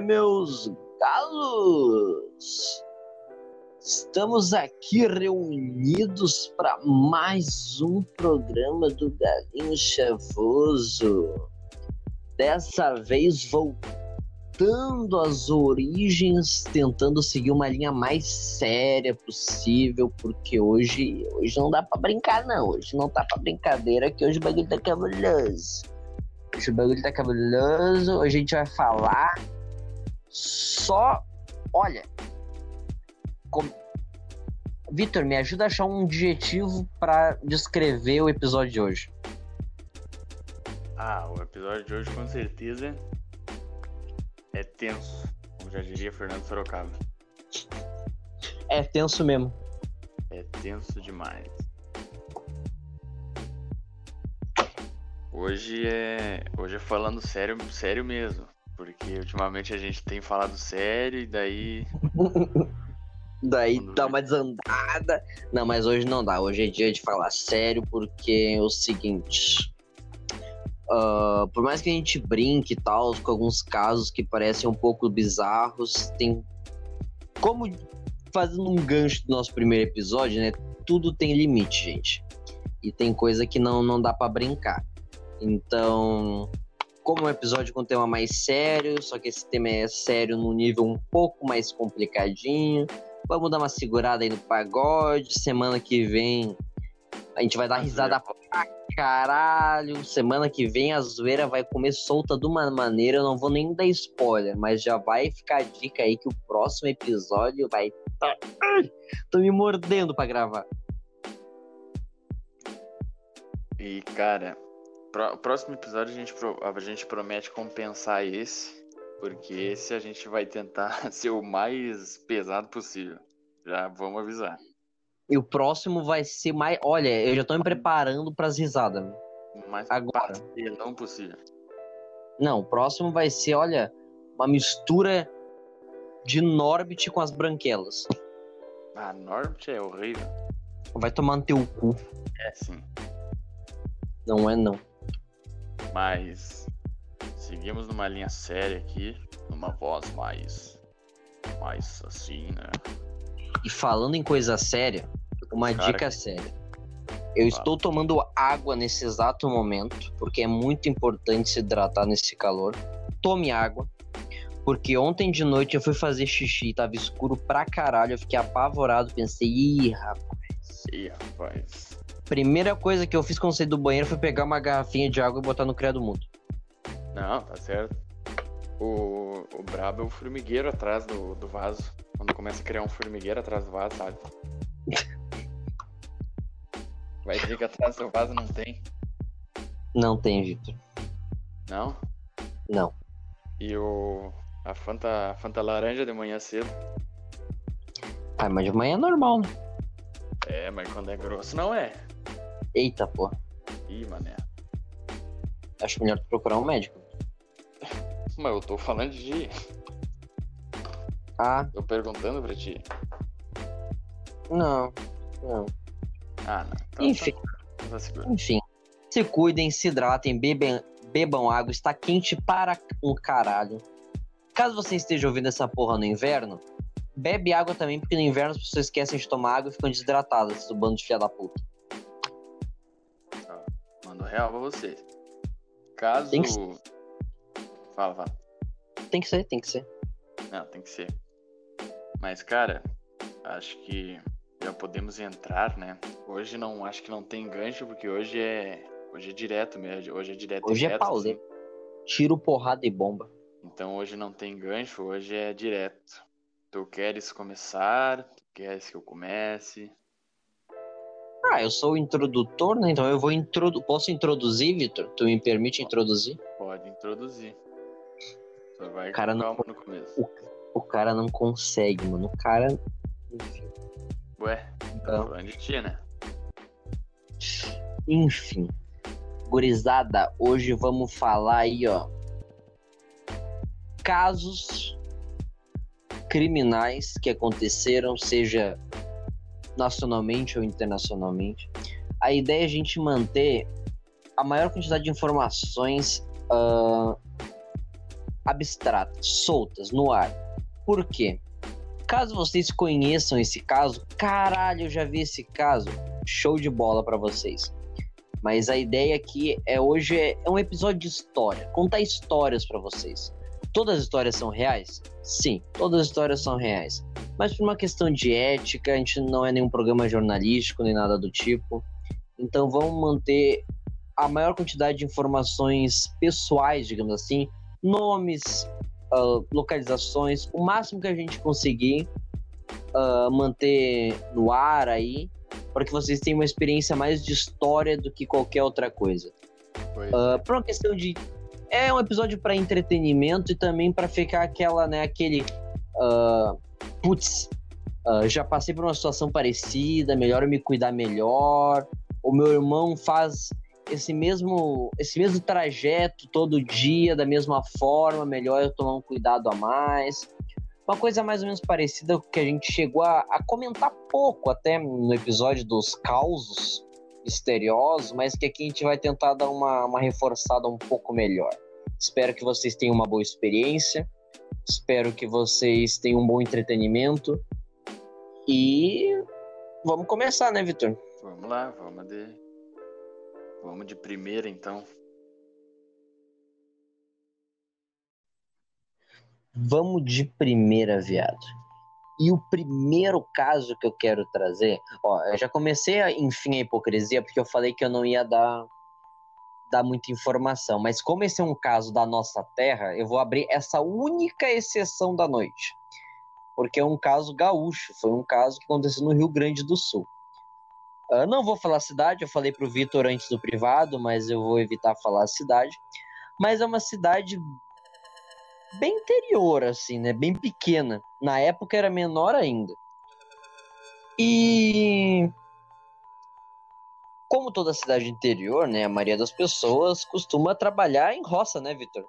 meus galos? Estamos aqui reunidos para mais um programa do Galinho Chavoso. Dessa vez voltando às origens, tentando seguir uma linha mais séria possível, porque hoje, hoje não dá para brincar não. Hoje não tá para brincadeira, que hoje o bagulho tá cabuloso. Hoje o bagulho tá cabuloso. Hoje a gente vai falar só. Olha. Com... Vitor, me ajuda a achar um adjetivo para descrever o episódio de hoje. Ah, o episódio de hoje com certeza é tenso, como já diria Fernando Sorocaba. É tenso mesmo. É tenso demais. Hoje é, hoje é falando sério, sério mesmo, porque ultimamente a gente tem falado sério e daí Daí Quando dá vê. uma desandada. Não, mas hoje não dá. Hoje é dia de falar sério, porque é o seguinte. ah, por mais que a gente brinque e tal, com alguns casos que parecem um pouco bizarros, tem. Como fazendo um gancho do nosso primeiro episódio, né? Tudo tem limite, gente. E tem coisa que não, não dá pra brincar. Então, como um episódio com um tema mais sério, só que esse tema é sério num nível um pouco mais complicadinho. Vamos dar uma segurada aí no pagode. Semana que vem a gente vai dar A risada pra caralho. Semana que vem a zoeira vai comer solta de uma maneira. Eu não vou nem dar spoiler, mas já vai ficar a dica aí que o próximo episódio vai. tá- Tô me mordendo pra gravar. E, cara, pro, próximo episódio a gente, a gente promete compensar esse, porque esse a gente vai tentar ser o mais pesado possível. Já vamos avisar. E o próximo vai ser mais. Olha, eu já tô me preparando pras risadas. Mais Agora. pastelão possível. Não, o próximo vai ser, olha, uma mistura de Norbit com as branquelas. Ah, Norbit é horrível. Vai tomar no teu cu. É sim. Não é não. Mas seguimos numa linha séria aqui, numa voz mais. mais assim, né? E falando em coisa séria, uma Cara, dica séria. Eu estou tomando água nesse exato momento, porque é muito importante se hidratar nesse calor. Tome água. Porque ontem de noite eu fui fazer xixi, tava escuro pra caralho, eu fiquei apavorado, pensei, ih, rapaz. Ih, rapaz. Primeira coisa que eu fiz quando saí do banheiro foi pegar uma garrafinha de água e botar no criado mudo. Não, tá certo. O, o brabo é o formigueiro atrás do, do vaso. Quando começa a criar um formigueiro atrás do vaso, sabe? Vai dizer que atrás do vaso não tem? Não tem, Victor. Não? Não. E o. A Fanta, a Fanta laranja de manhã cedo. Ah, mas de manhã é normal, né? É, mas quando é grosso não é. Eita, pô. Ih, mané. Acho melhor tu procurar um médico. Mas eu tô falando de. Ah, Tô perguntando pra ti. não. Não. Ah, não. Então, Enfim. Tá, tá. Enfim, se cuidem, se hidratem, bebem, bebam água, está quente para um caralho. Caso você esteja ouvindo essa porra no inverno, bebe água também, porque no inverno as pessoas esquecem de tomar água e ficam desidratadas, esse bando de filha da puta. Real pra você. Caso. Tem que Fala, fala. Tem que ser, tem que ser. Não, tem que ser. Mas, cara, acho que já podemos entrar, né? Hoje não, acho que não tem gancho, porque hoje é. Hoje é direto mesmo. Hoje é direto. Hoje é direto, pausa. assim. Tiro, porrada e bomba. Então hoje não tem gancho, hoje é direto. Tu queres começar? Tu queres que eu comece? Ah, eu sou o introdutor, né? Então eu vou introdu Posso introduzir, Vitor? Tu me permite introduzir? Pode introduzir. Só vai Cara, com não- no começo. O cara não consegue, mano. O cara. Enfim. Ué, Então, falando de ti, né? Enfim. Gurizada, hoje vamos falar aí, ó. Casos criminais que aconteceram, seja nacionalmente ou internacionalmente. A ideia é a gente manter a maior quantidade de informações ah, abstratas, soltas, no ar. Por quê? Caso vocês conheçam esse caso, caralho, eu já vi esse caso. Show de bola para vocês. Mas a ideia aqui é hoje é, é um episódio de história, contar histórias para vocês. Todas as histórias são reais? Sim, todas as histórias são reais. Mas por uma questão de ética, a gente não é nenhum programa jornalístico nem nada do tipo. Então vamos manter a maior quantidade de informações pessoais, digamos assim, nomes, uh, localizações, o máximo que a gente conseguir uh, manter no ar aí, para que vocês tenham uma experiência mais de história do que qualquer outra coisa. Uh, por uma questão de é um episódio para entretenimento e também para ficar aquela, né, aquele uh, putz, uh, já passei por uma situação parecida, melhor eu me cuidar melhor. O meu irmão faz esse mesmo esse mesmo trajeto todo dia da mesma forma, melhor eu tomar um cuidado a mais. Uma coisa mais ou menos parecida que a gente chegou a, a comentar pouco até no episódio dos causos misteriosos, mas que aqui a gente vai tentar dar uma, uma reforçada um pouco melhor. Espero que vocês tenham uma boa experiência, espero que vocês tenham um bom entretenimento e vamos começar, né, Vitor? Vamos lá, vamos de Vamos de primeira então. Vamos de primeira, viado. E o primeiro caso que eu quero trazer, ó, eu já comecei a, enfim a hipocrisia porque eu falei que eu não ia dar dar muita informação, mas como esse é um caso da nossa terra, eu vou abrir essa única exceção da noite. Porque é um caso gaúcho, foi um caso que aconteceu no Rio Grande do Sul. Uh, não vou falar cidade, eu falei para o Vitor antes do privado, mas eu vou evitar falar cidade. Mas é uma cidade bem interior, assim, né? Bem pequena. Na época era menor ainda. E como toda cidade interior, né, a maioria das pessoas costuma trabalhar em roça, né, Vitor?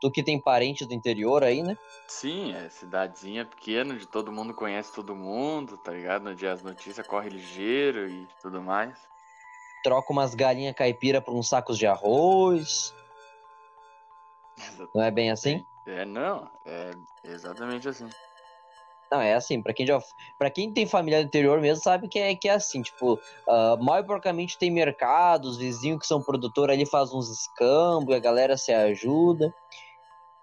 Tu que tem parentes do interior aí, né? Sim, é cidadezinha pequena, de todo mundo conhece todo mundo, tá ligado? No dia as notícias corre ligeiro e tudo mais. Troca umas galinhas caipira por uns sacos de arroz. Exatamente. Não é bem assim? É, não, é exatamente assim. Não, é assim, pra quem já. para quem tem família do interior mesmo, sabe que é, que é assim, tipo, uh, porcamente tem mercados, vizinhos que são produtor ali faz uns escambos, a galera se ajuda.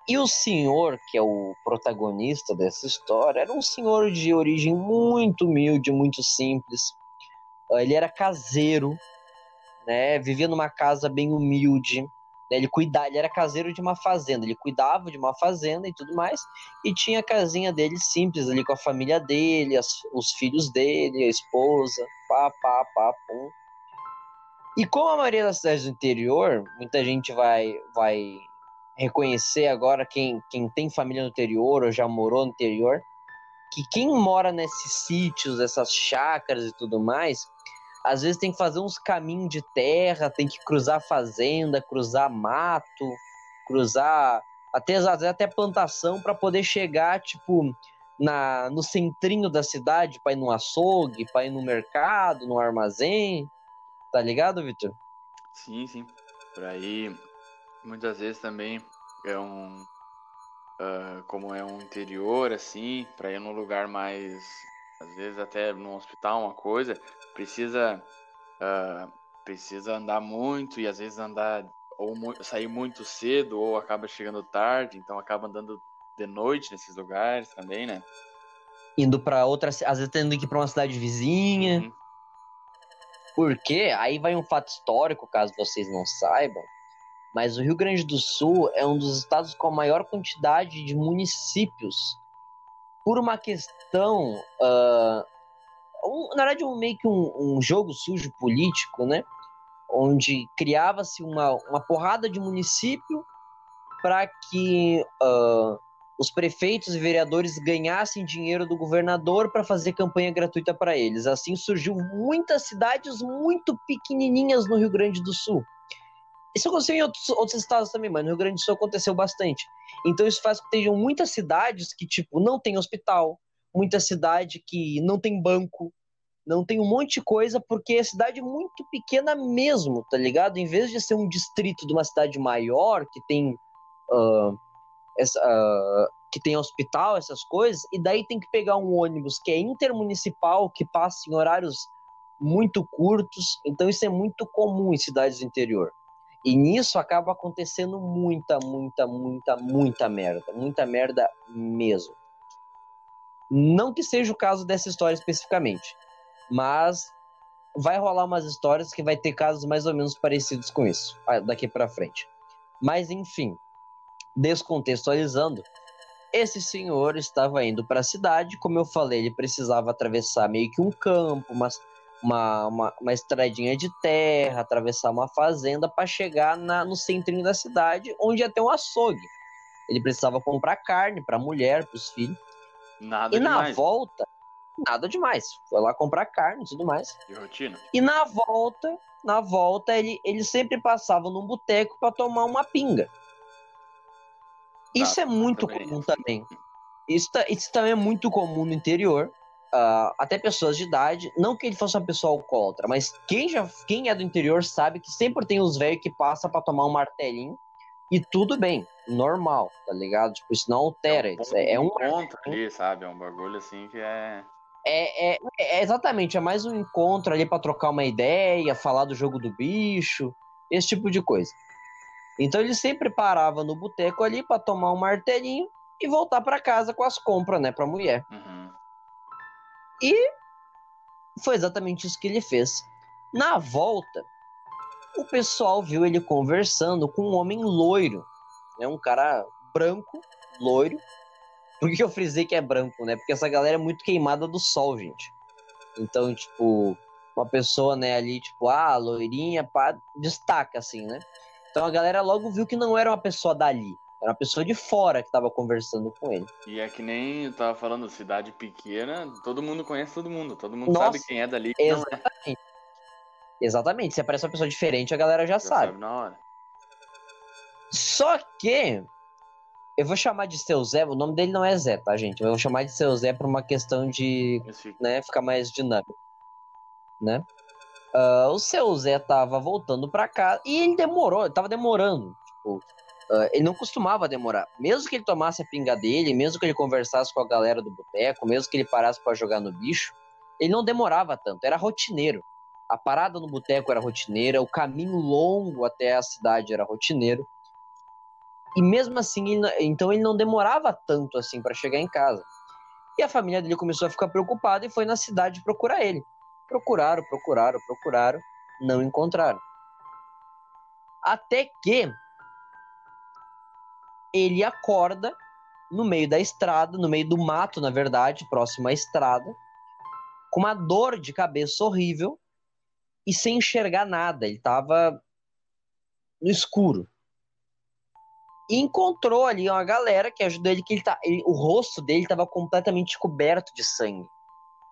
E o senhor, que é o protagonista dessa história, era um senhor de origem muito humilde, muito simples. Ah, ele era caseiro, né? Vivia numa casa bem humilde. Ele cuidava, ele era caseiro de uma fazenda, ele cuidava de uma fazenda e tudo mais, e tinha a casinha dele simples ali com a família dele, as, os filhos dele, a esposa, pá, pá, pá, pum. E como a maioria das cidades do interior, muita gente vai, vai reconhecer agora quem, quem tem família no interior ou já morou no interior, que quem mora nesses sítios, essas chácaras e tudo mais, às vezes tem que fazer uns caminhos de terra, tem que cruzar fazenda, cruzar mato, cruzar até às vezes até plantação para poder chegar tipo na no centrinho da cidade, para ir no açougue, para ir no mercado, no armazém. Tá ligado, Vitor? Sim, sim. Por aí muitas vezes também é um uh, como é um interior assim para ir num lugar mais às vezes até num hospital uma coisa precisa uh, precisa andar muito e às vezes andar ou mu sair muito cedo ou acaba chegando tarde então acaba andando de noite nesses lugares também né? Indo para outra às vezes tendo que ir para uma cidade vizinha. Uhum. porque aí vai um fato histórico caso vocês não saibam mas o Rio Grande do Sul é um dos estados com a maior quantidade de municípios por uma questão, uh, um, na verdade, um, meio que um, um, jogo sujo político, né? Onde criava-se uma, uma porrada de município para que uh, os prefeitos e vereadores ganhassem dinheiro do governador para fazer campanha gratuita para eles. Assim surgiu muitas cidades muito pequenininhas no Rio Grande do Sul. Isso aconteceu em outros, outros estados também, mas no Rio Grande do Sul aconteceu bastante. Então isso faz com que tenham muitas cidades que, tipo, não tem hospital, muita cidade que não tem banco, não tem um monte de coisa, porque é cidade muito pequena mesmo, tá ligado? Em vez de ser um distrito de uma cidade maior, que tem uh, essa, uh, que tem hospital, essas coisas, e daí tem que pegar um ônibus que é intermunicipal, que passa em horários muito curtos, então isso é muito comum em cidades do interior. E nisso acaba acontecendo muita, muita, muita, muita merda. Muita merda mesmo. Não que seja o caso dessa história especificamente, mas vai rolar umas histórias que vai ter casos mais ou menos parecidos com isso daqui para frente. Mas enfim, descontextualizando, esse senhor estava indo para a cidade, como eu falei, ele precisava atravessar meio que um campo, mas uma, uma, uma estradinha de terra, atravessar uma fazenda para chegar na, no centrinho da cidade, onde ia ter um açougue. Ele precisava comprar carne para a mulher, para os filhos. Nada e demais. na volta, nada demais. Foi lá comprar carne e tudo mais. De rotina. E na volta, na volta, ele, ele sempre passava num boteco para tomar uma pinga. Isso Tá, é muito também. comum também. Isso, isso também é muito comum no interior. Ah, até pessoas de idade. Não que ele fosse uma pessoa alcoólatra, mas quem, já, quem é do interior sabe que sempre tem os velhos que passam para tomar um martelinho. E tudo bem, normal, tá ligado? Tipo, isso não altera. um isso é, é um encontro ali, sabe? É um bagulho assim que é. É, é, é exatamente, é mais um encontro ali pra trocar uma ideia, falar do jogo do bicho, esse tipo de coisa. Então ele sempre parava no boteco ali pra tomar um martelinho e voltar pra casa com as compras, né, pra mulher. Uhum. E foi exatamente isso que ele fez. Na volta, o pessoal viu ele conversando com um homem loiro, né, um cara branco, loiro. Por que eu frisei que é branco, né? Porque essa galera é muito queimada do sol, gente. Então, tipo, uma pessoa, né, ali, tipo, ah, loirinha, pá, destaca, assim, né? Então a galera logo viu que não era uma pessoa dali. Era uma pessoa de fora que tava conversando com ele. E é que nem eu tava falando, cidade pequena, todo mundo conhece todo mundo, todo mundo Nossa, sabe quem é dali. quem não é. Exatamente. Exatamente. Se aparece uma pessoa diferente, a galera já, Já sabe. sabe na hora. Só que eu vou chamar de seu Zé, o nome dele não é Zé, tá, gente? Eu vou chamar de seu Zé por uma questão de né, ficar mais dinâmico, né? Ah, o seu Zé tava voltando pra casa e ele demorou, ele tava demorando, tipo, ah, ele não costumava demorar. Mesmo que ele tomasse a pinga dele, mesmo que ele conversasse com a galera do boteco, mesmo que ele parasse pra jogar no bicho, ele não demorava tanto, era rotineiro. A parada no boteco era rotineira, o caminho longo até a cidade era rotineiro. E mesmo assim, ele então ele não demorava tanto assim pra chegar em casa. E a família dele começou a ficar preocupada e foi na cidade procurar ele. Procuraram, procuraram, procuraram, não encontraram. Até que ele acorda no meio da estrada, no meio do mato, na verdade, próximo à estrada, com uma dor de cabeça horrível e sem enxergar nada. Ele estava no escuro. E encontrou ali uma galera que ajudou ele, que ele tá, ele- o rosto dele estava completamente coberto de sangue.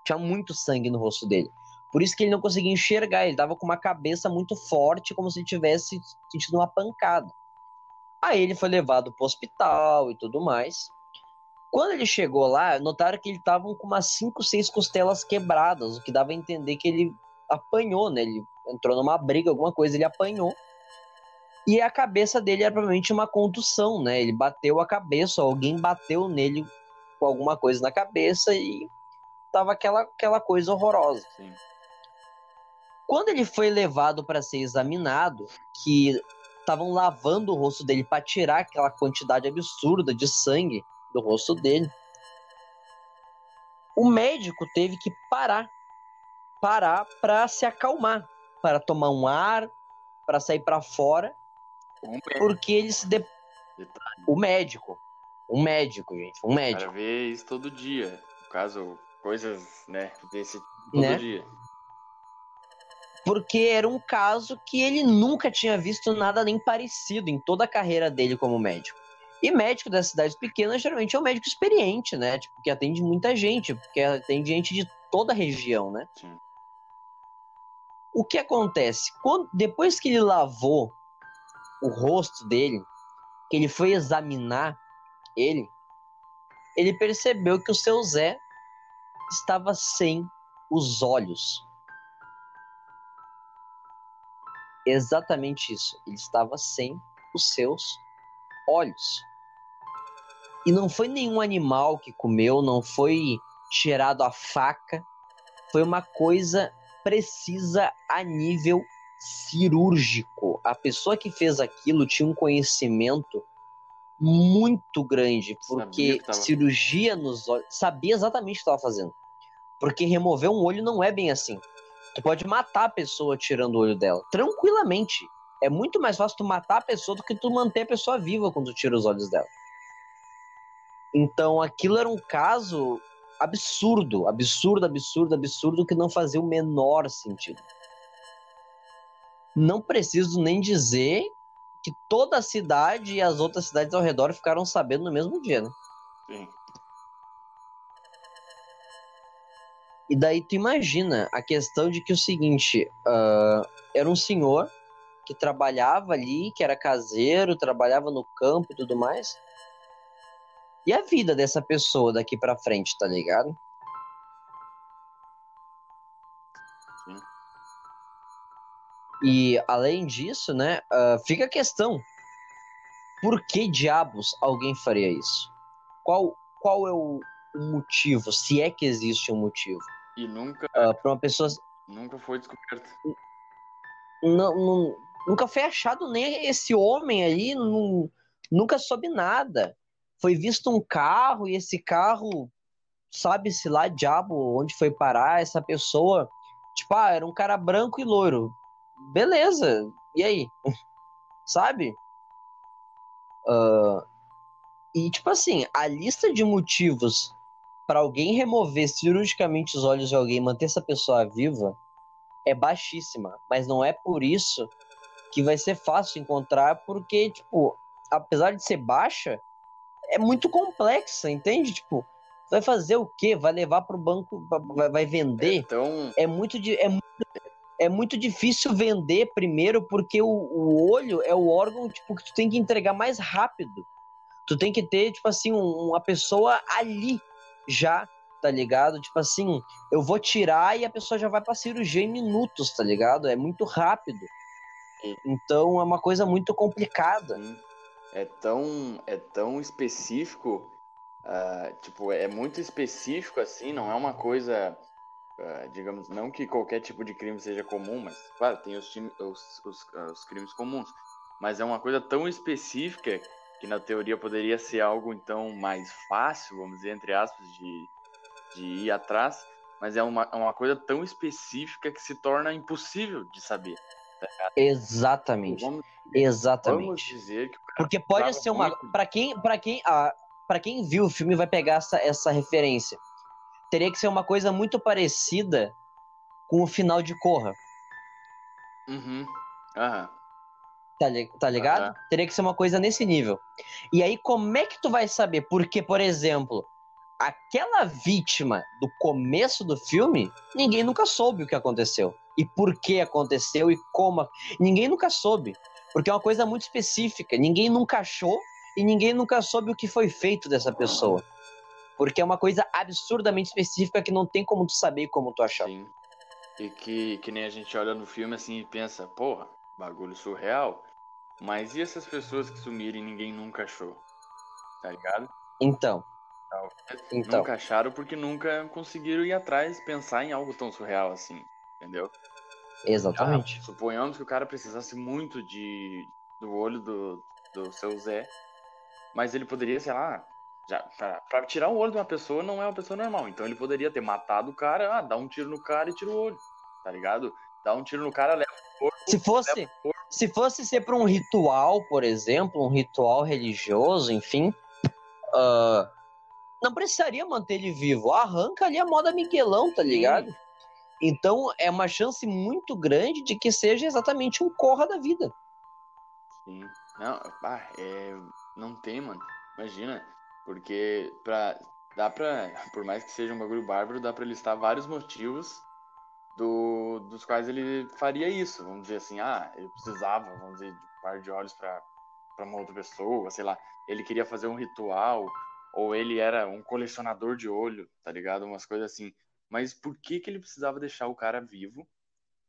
Tinha muito sangue no rosto dele. Por isso que ele não conseguia enxergar, ele tava com uma cabeça muito forte, como se ele tivesse sentido uma pancada. Aí ele foi levado pro hospital e tudo mais. Quando ele chegou lá, notaram que ele tava com umas 5, 6 costelas quebradas, o que dava a entender que ele apanhou, né? Ele entrou numa briga, alguma coisa, ele apanhou. E a cabeça dele era provavelmente uma contusão, né? Ele bateu a cabeça, alguém bateu nele com alguma coisa na cabeça e tava aquela, aquela coisa horrorosa. Sim. Quando ele foi levado para ser examinado, que estavam lavando o rosto dele para tirar aquela quantidade absurda de sangue do rosto dele, o médico teve que parar, parar para se acalmar, para tomar um ar, para sair para fora, porque ele se de... O médico, um médico, gente, um o médico. cara vê isso todo dia. No caso, coisas, né, desse todo Né? dia. Porque era um caso que ele nunca tinha visto nada nem parecido em toda a carreira dele como médico. E médico das cidades pequenas geralmente é um médico experiente, né? Tipo, que atende muita gente, porque atende gente de toda a região, né? Sim. O que acontece? Quando, depois que ele lavou o rosto dele, que ele foi examinar ele, ele percebeu que o seu Zé estava sem os olhos. Exatamente isso. Ele estava sem os seus olhos. E não foi nenhum animal que comeu, não foi tirado a faca. Foi uma coisa precisa a nível cirúrgico. A pessoa que fez aquilo tinha um conhecimento muito grande, porque tava... cirurgia nos olhos. Sabia exatamente o que estava fazendo. Porque remover um olho não é bem assim. Tu pode matar a pessoa tirando o olho dela. Tranquilamente. É muito mais fácil tu matar a pessoa do que tu manter a pessoa viva quando tu tira os olhos dela. Então aquilo era um caso absurdo, absurdo, absurdo, absurdo, que não fazia o menor sentido. Não preciso nem dizer que toda a cidade e as outras cidades ao redor ficaram sabendo no mesmo dia, né? Sim. E daí tu imagina a questão de que o seguinte, uh, era um senhor que trabalhava ali, que era caseiro, trabalhava no campo e tudo mais. E a vida dessa pessoa daqui para frente, tá ligado? Sim. E além disso, né, uh, fica a questão: por que diabos alguém faria isso? Qual, qual é o, o motivo, se é que existe um motivo? E nunca. Uh, para uma pessoa. Nunca foi descoberto. Não, não, nunca foi achado nem esse homem aí, não, nunca soube nada. Foi visto um carro e esse carro, sabe-se lá, diabo, onde foi parar essa pessoa. Tipo, ah, era um cara branco e loiro. Beleza, e aí? sabe? Uh, e, tipo assim, a lista de motivos para alguém remover cirurgicamente os olhos de alguém e manter essa pessoa viva é baixíssima. Mas não é por isso que vai ser fácil encontrar, porque, tipo, apesar de ser baixa, é muito complexa, entende? Tipo, vai fazer o quê? Vai levar para o banco, vai, vender? Então... É muito. É, é muito difícil vender primeiro porque o, o olho é o órgão tipo, que tu tem que entregar mais rápido. Tu tem que ter, tipo assim, um, uma pessoa ali já, tá ligado? Tipo assim, eu vou tirar e a pessoa já vai pra cirurgia em minutos, tá ligado? É muito rápido. Então é uma coisa muito complicada. É tão, é tão específico, uh, tipo, é muito específico assim, não é uma coisa, uh, digamos, não que qualquer tipo de crime seja comum, mas, claro, tem os, os, os, os crimes comuns, mas é uma coisa tão específica que na teoria poderia ser algo então mais fácil, vamos dizer, entre aspas, de, de ir atrás, mas é uma, é uma coisa tão específica que se torna impossível de saber. Tá Exatamente. Vamos, Exatamente. Vamos dizer que Porque pode ser uma. Muito... para quem, para quem, ah, para quem viu o filme vai pegar essa, essa referência. Teria que ser uma coisa muito parecida com o final de Corra. Uhum. Aham. Tá, tá ligado? Uhum. Teria que ser uma coisa nesse nível. E aí, como é que tu vai saber? Porque, por exemplo, aquela vítima do começo do filme, ninguém nunca soube o que aconteceu. E por que aconteceu e como. Ninguém nunca soube. Porque é uma coisa muito específica. Ninguém nunca achou e ninguém nunca soube o que foi feito dessa pessoa. Porque é uma coisa absurdamente específica que não tem como tu saber como tu achar. Sim. E que, que nem a gente olha no filme assim e pensa, porra, bagulho surreal. Mas e essas pessoas que sumiram e ninguém nunca achou? Tá ligado? Então. então. Nunca acharam porque nunca conseguiram ir atrás, pensar em algo tão surreal assim, entendeu? Exatamente. Ah, suponhamos que o cara precisasse muito de do olho do, do seu Zé, mas ele poderia, sei lá, já, pra, pra, tirar o olho de uma pessoa não é uma pessoa normal. Então ele poderia ter matado o cara, ah, dá um tiro no cara e tira o olho, tá ligado? Dá um tiro no cara, leva corpo. Se fosse, se fosse ser para um ritual, por exemplo, um ritual religioso, enfim, uh, não precisaria manter ele vivo. Arranca ali a moda Miguelão, tá ligado? Sim. Então é uma chance muito grande de que seja exatamente um corra da vida. Sim. Não, é, não tem, mano. Imagina. Porque pra, dá pra. Por mais que seja um bagulho bárbaro, dá pra listar vários motivos do, dos quais ele faria isso. Vamos dizer assim, ah, ele precisava, vamos dizer, de um par de olhos para uma outra pessoa, sei lá. Ele queria fazer um ritual, ou ele era um colecionador de olho, tá ligado? Umas coisas assim. Mas por que que ele precisava deixar o cara vivo?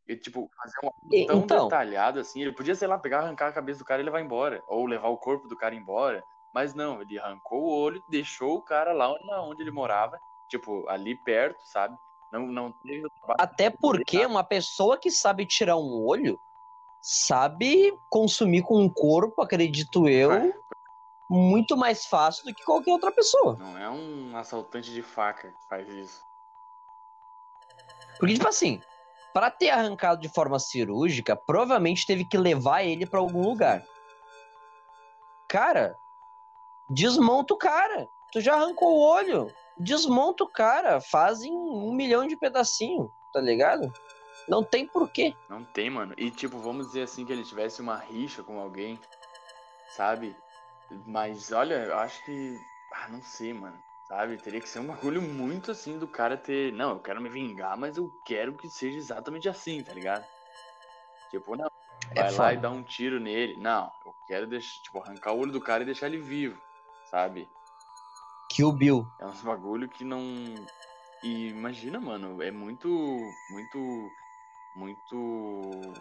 E, tipo, fazer um tão então... detalhado assim. Ele podia, sei lá, pegar, arrancar a cabeça do cara e levar embora. Ou levar o corpo do cara embora. Mas não, ele arrancou o olho, deixou o cara lá onde ele morava, tipo, ali perto, sabe? Não, não teve Até porque uma pessoa que sabe tirar um olho sabe consumir com um corpo, acredito eu, muito mais fácil do que qualquer outra pessoa. Não é um assaltante de faca que faz isso. Porque, tipo assim, para ter arrancado de forma cirúrgica, provavelmente teve que levar ele para algum lugar. Cara, desmonta o cara. Tu já arrancou o olho. Desmonta o cara. Fazem um milhão de pedacinho, tá ligado? Não tem porquê. Não tem, mano. E tipo, vamos dizer assim que ele tivesse uma rixa com alguém, sabe? Mas olha, eu acho que. Ah, não sei, mano. Sabe? Teria que ser um bagulho muito assim do cara ter. Não, eu quero me vingar, mas eu quero que seja exatamente assim, tá ligado? Tipo, não. É vai lá e dá um tiro nele. Não, eu quero deixar, tipo, arrancar o olho do cara e deixar ele vivo, sabe? Kill Bill. É uns bagulho que não. E imagina, mano, é muito. Muito. Muito.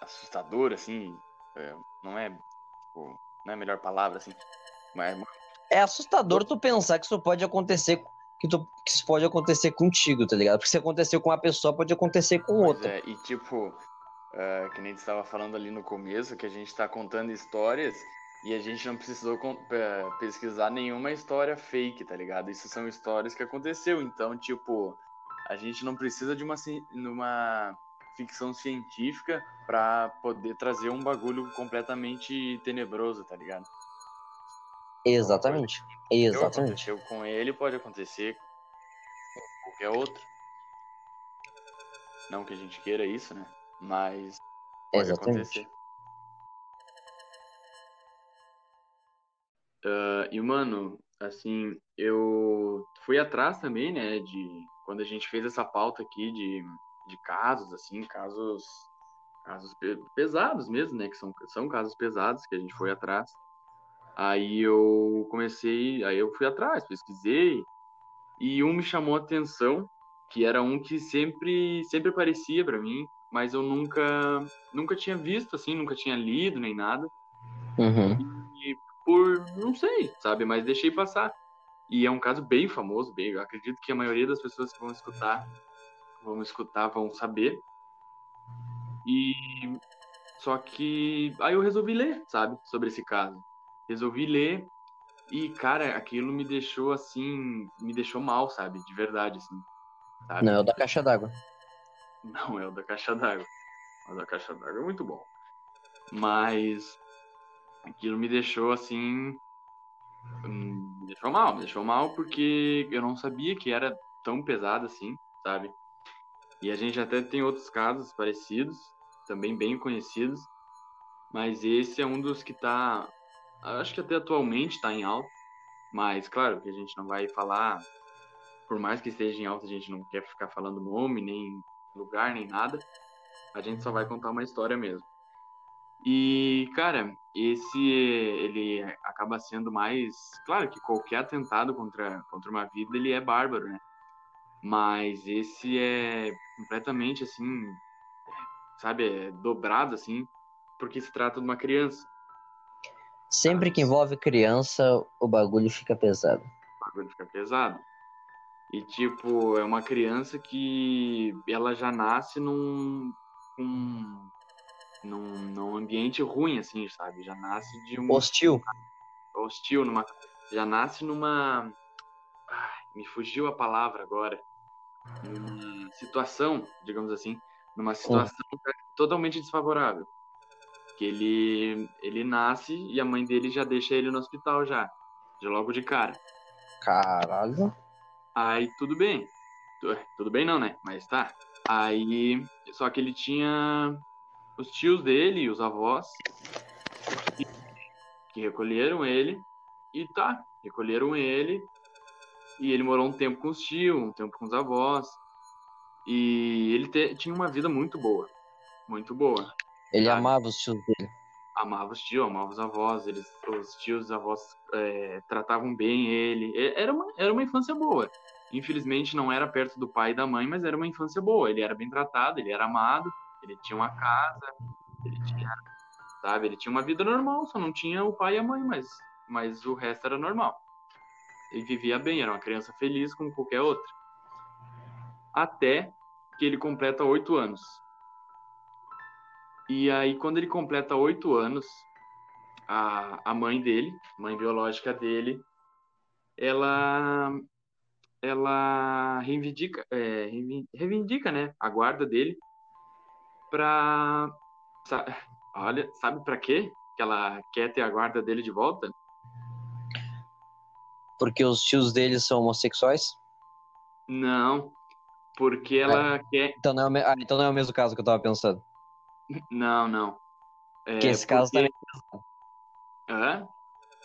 assustador, assim. É, não é. Tipo, não é a melhor palavra, assim. Mas é assustador tu pensar que isso pode acontecer que, tu, que isso pode acontecer contigo, tá ligado? Porque se aconteceu com uma pessoa, pode acontecer com pois outra. É, e tipo, uh, que nem estava falando ali no começo, que a gente está contando histórias e a gente não precisou pesquisar nenhuma história fake, tá ligado? Isso são histórias que aconteceu. Então, tipo, a gente não precisa de uma, uma ficção científica para poder trazer um bagulho completamente tenebroso, tá ligado? Exatamente. Exatamente. Aconteceu com ele, pode acontecer com qualquer outro. Não que a gente queira isso, né? Mas pode Exatamente. acontecer. Uh, e, mano, assim, eu fui atrás também, né, de quando a gente fez essa pauta aqui de, de casos, assim, casos, casos pesados mesmo, né, que são, são casos pesados que a gente foi atrás. Aí eu comecei, aí eu fui atrás, pesquisei, e um me chamou a atenção, que era um que sempre sempre aparecia para mim, mas eu nunca nunca tinha visto assim, nunca tinha lido nem nada. Uhum. Por não sei, sabe, mas deixei passar. E é um caso bem famoso, bem, eu acredito que a maioria das pessoas que vão escutar vão escutar, vão saber. E só que aí eu resolvi ler, sabe, sobre esse caso resolvi ler e, cara, aquilo me deixou assim, me deixou mal, sabe? De verdade, assim. Sabe? Não é o da caixa d'água. Não é o da caixa d'água. O da caixa d'água é muito bom. Mas aquilo me deixou assim. Hum, me deixou mal, me deixou mal porque eu não sabia que era tão pesado assim, sabe? E a gente até tem outros casos parecidos, também bem conhecidos, mas esse é um dos que tá acho que até atualmente está em alta, mas claro que a gente não vai falar, por mais que esteja em alta, a gente não quer ficar falando nome, nem lugar, nem nada, a gente só vai contar uma história mesmo. E, cara, esse ele acaba sendo mais. Claro que qualquer atentado contra, contra uma vida ele é bárbaro, né? Mas esse é completamente assim, sabe, é dobrado assim, porque se trata de uma criança. Sempre que envolve criança, o bagulho fica pesado. O bagulho fica pesado. E, tipo, é uma criança que ela já nasce num, num, num, num ambiente ruim, assim, sabe? Já nasce de um... Hostil. Hostil, numa... Já nasce numa... Ai, me fugiu a palavra agora. Numa situação, digamos assim, numa situação totalmente desfavorável que ele ele nasce e a mãe dele já deixa ele no hospital já, de logo de cara. Caralho. Aí tudo bem. Tudo bem não, né? Mas tá. Aí só que ele tinha os tios dele, os avós que recolheram ele e tá, recolheram ele e ele morou um tempo com os tios, um tempo com os avós. E ele te, tinha uma vida muito boa. Muito boa. Ele sabe? amava os tios dele. Amava os tios, amava os avós. Eles, os tios e os avós é, tratavam bem ele. Era uma, era uma infância boa. Infelizmente não era perto do pai e da mãe, mas era uma infância boa. Ele era bem tratado, ele era amado, ele tinha uma casa, ele tinha, sabe, ele tinha uma vida normal, só não tinha o pai e a mãe, mas mas o resto era normal. Ele vivia bem, era uma criança feliz como qualquer outra. Até que ele completa oito anos. E aí, quando ele completa oito anos, a, a mãe dele, mãe biológica dele, ela ela reivindica, é, reivindica, né, a guarda dele para olha, sabe para quê? Que ela quer ter a guarda dele de volta? Porque os tios dele são homossexuais? Não, porque ela é. quer. Então não, é, ah, então não é o mesmo caso que eu tava pensando. Não, não. É, que esse caso porque... também. Hã?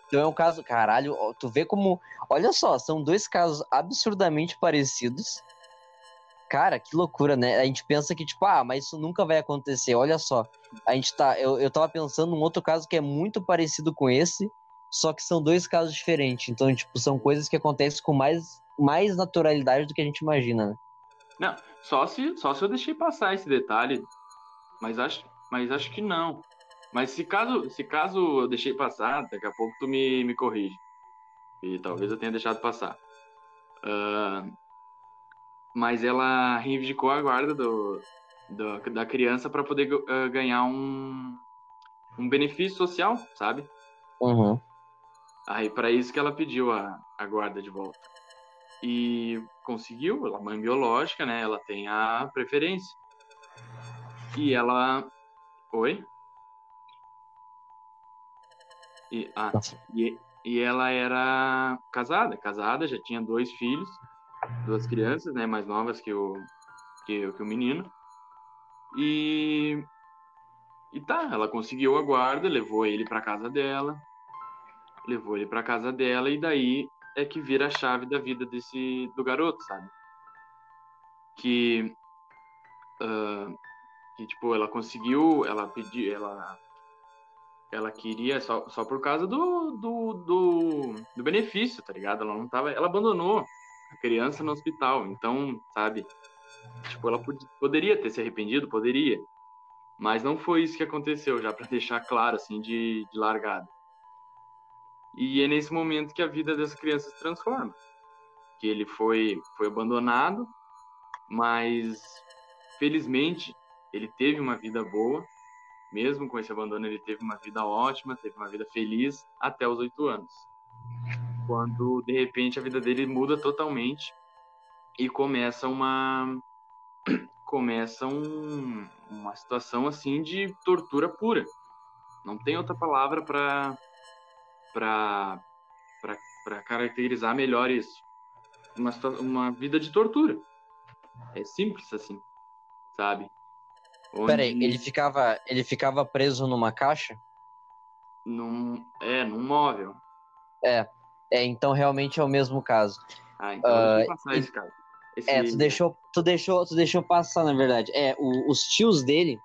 Então é um caso, caralho, tu vê como. Olha só, são dois casos absurdamente parecidos. Cara, que loucura, né? A gente pensa que, tipo, ah, mas isso nunca vai acontecer. Olha só. A gente tá. Eu, eu tava pensando num outro caso que é muito parecido com esse, só que são dois casos diferentes. Então, tipo, são coisas que acontecem com mais, mais naturalidade do que a gente imagina, né? Não, só se, só se eu deixei passar esse detalhe. Mas acho, mas acho que não. Mas se caso, se caso eu deixei passar, daqui a pouco tu me, me corrige. E talvez eu tenha deixado passar. Uh, mas ela reivindicou a guarda do, do da criança para poder uh, ganhar um, um benefício social, sabe? Uhum. Aí para isso que ela pediu a, a guarda de volta. E conseguiu, ela é mãe biológica, né? Ela tem a preferência. E ela. Oi? E, ah, e, e ela era casada, casada, já tinha dois filhos, duas crianças, né, mais novas que o, que, que o menino. E, e tá, ela conseguiu a guarda, levou ele para casa dela, levou ele para casa dela e daí é que vira a chave da vida desse do garoto, sabe? Que uh, que tipo ela conseguiu, ela pediu, ela ela queria só, só por causa do, do, do, do, benefício, tá ligado? Ela não tava. Ela abandonou a criança no hospital. Então, sabe? Tipo, ela pod, poderia ter se arrependido, poderia. Mas não foi isso que aconteceu, já para deixar claro, assim, de, de largada. E é nesse momento que a vida dessa criança se transforma. Que ele foi, foi abandonado, mas felizmente ele teve uma vida boa mesmo com esse abandono, ele teve uma vida ótima, teve uma vida feliz até os oito anos. Quando, de repente, a vida dele muda totalmente e começa uma começa um, uma situação assim de tortura pura. Não tem outra palavra para para para caracterizar melhor isso. Uma, uma vida de tortura. É simples assim, sabe? Onde... Peraí, ele ficava, ele ficava preso numa caixa? Num, é, num móvel. É, é, então realmente é o mesmo caso. Ah, então uh, passar esse caso. Esse... É, tu deixou, tu, deixou, tu deixou passar, na verdade. É, o, os tios dele,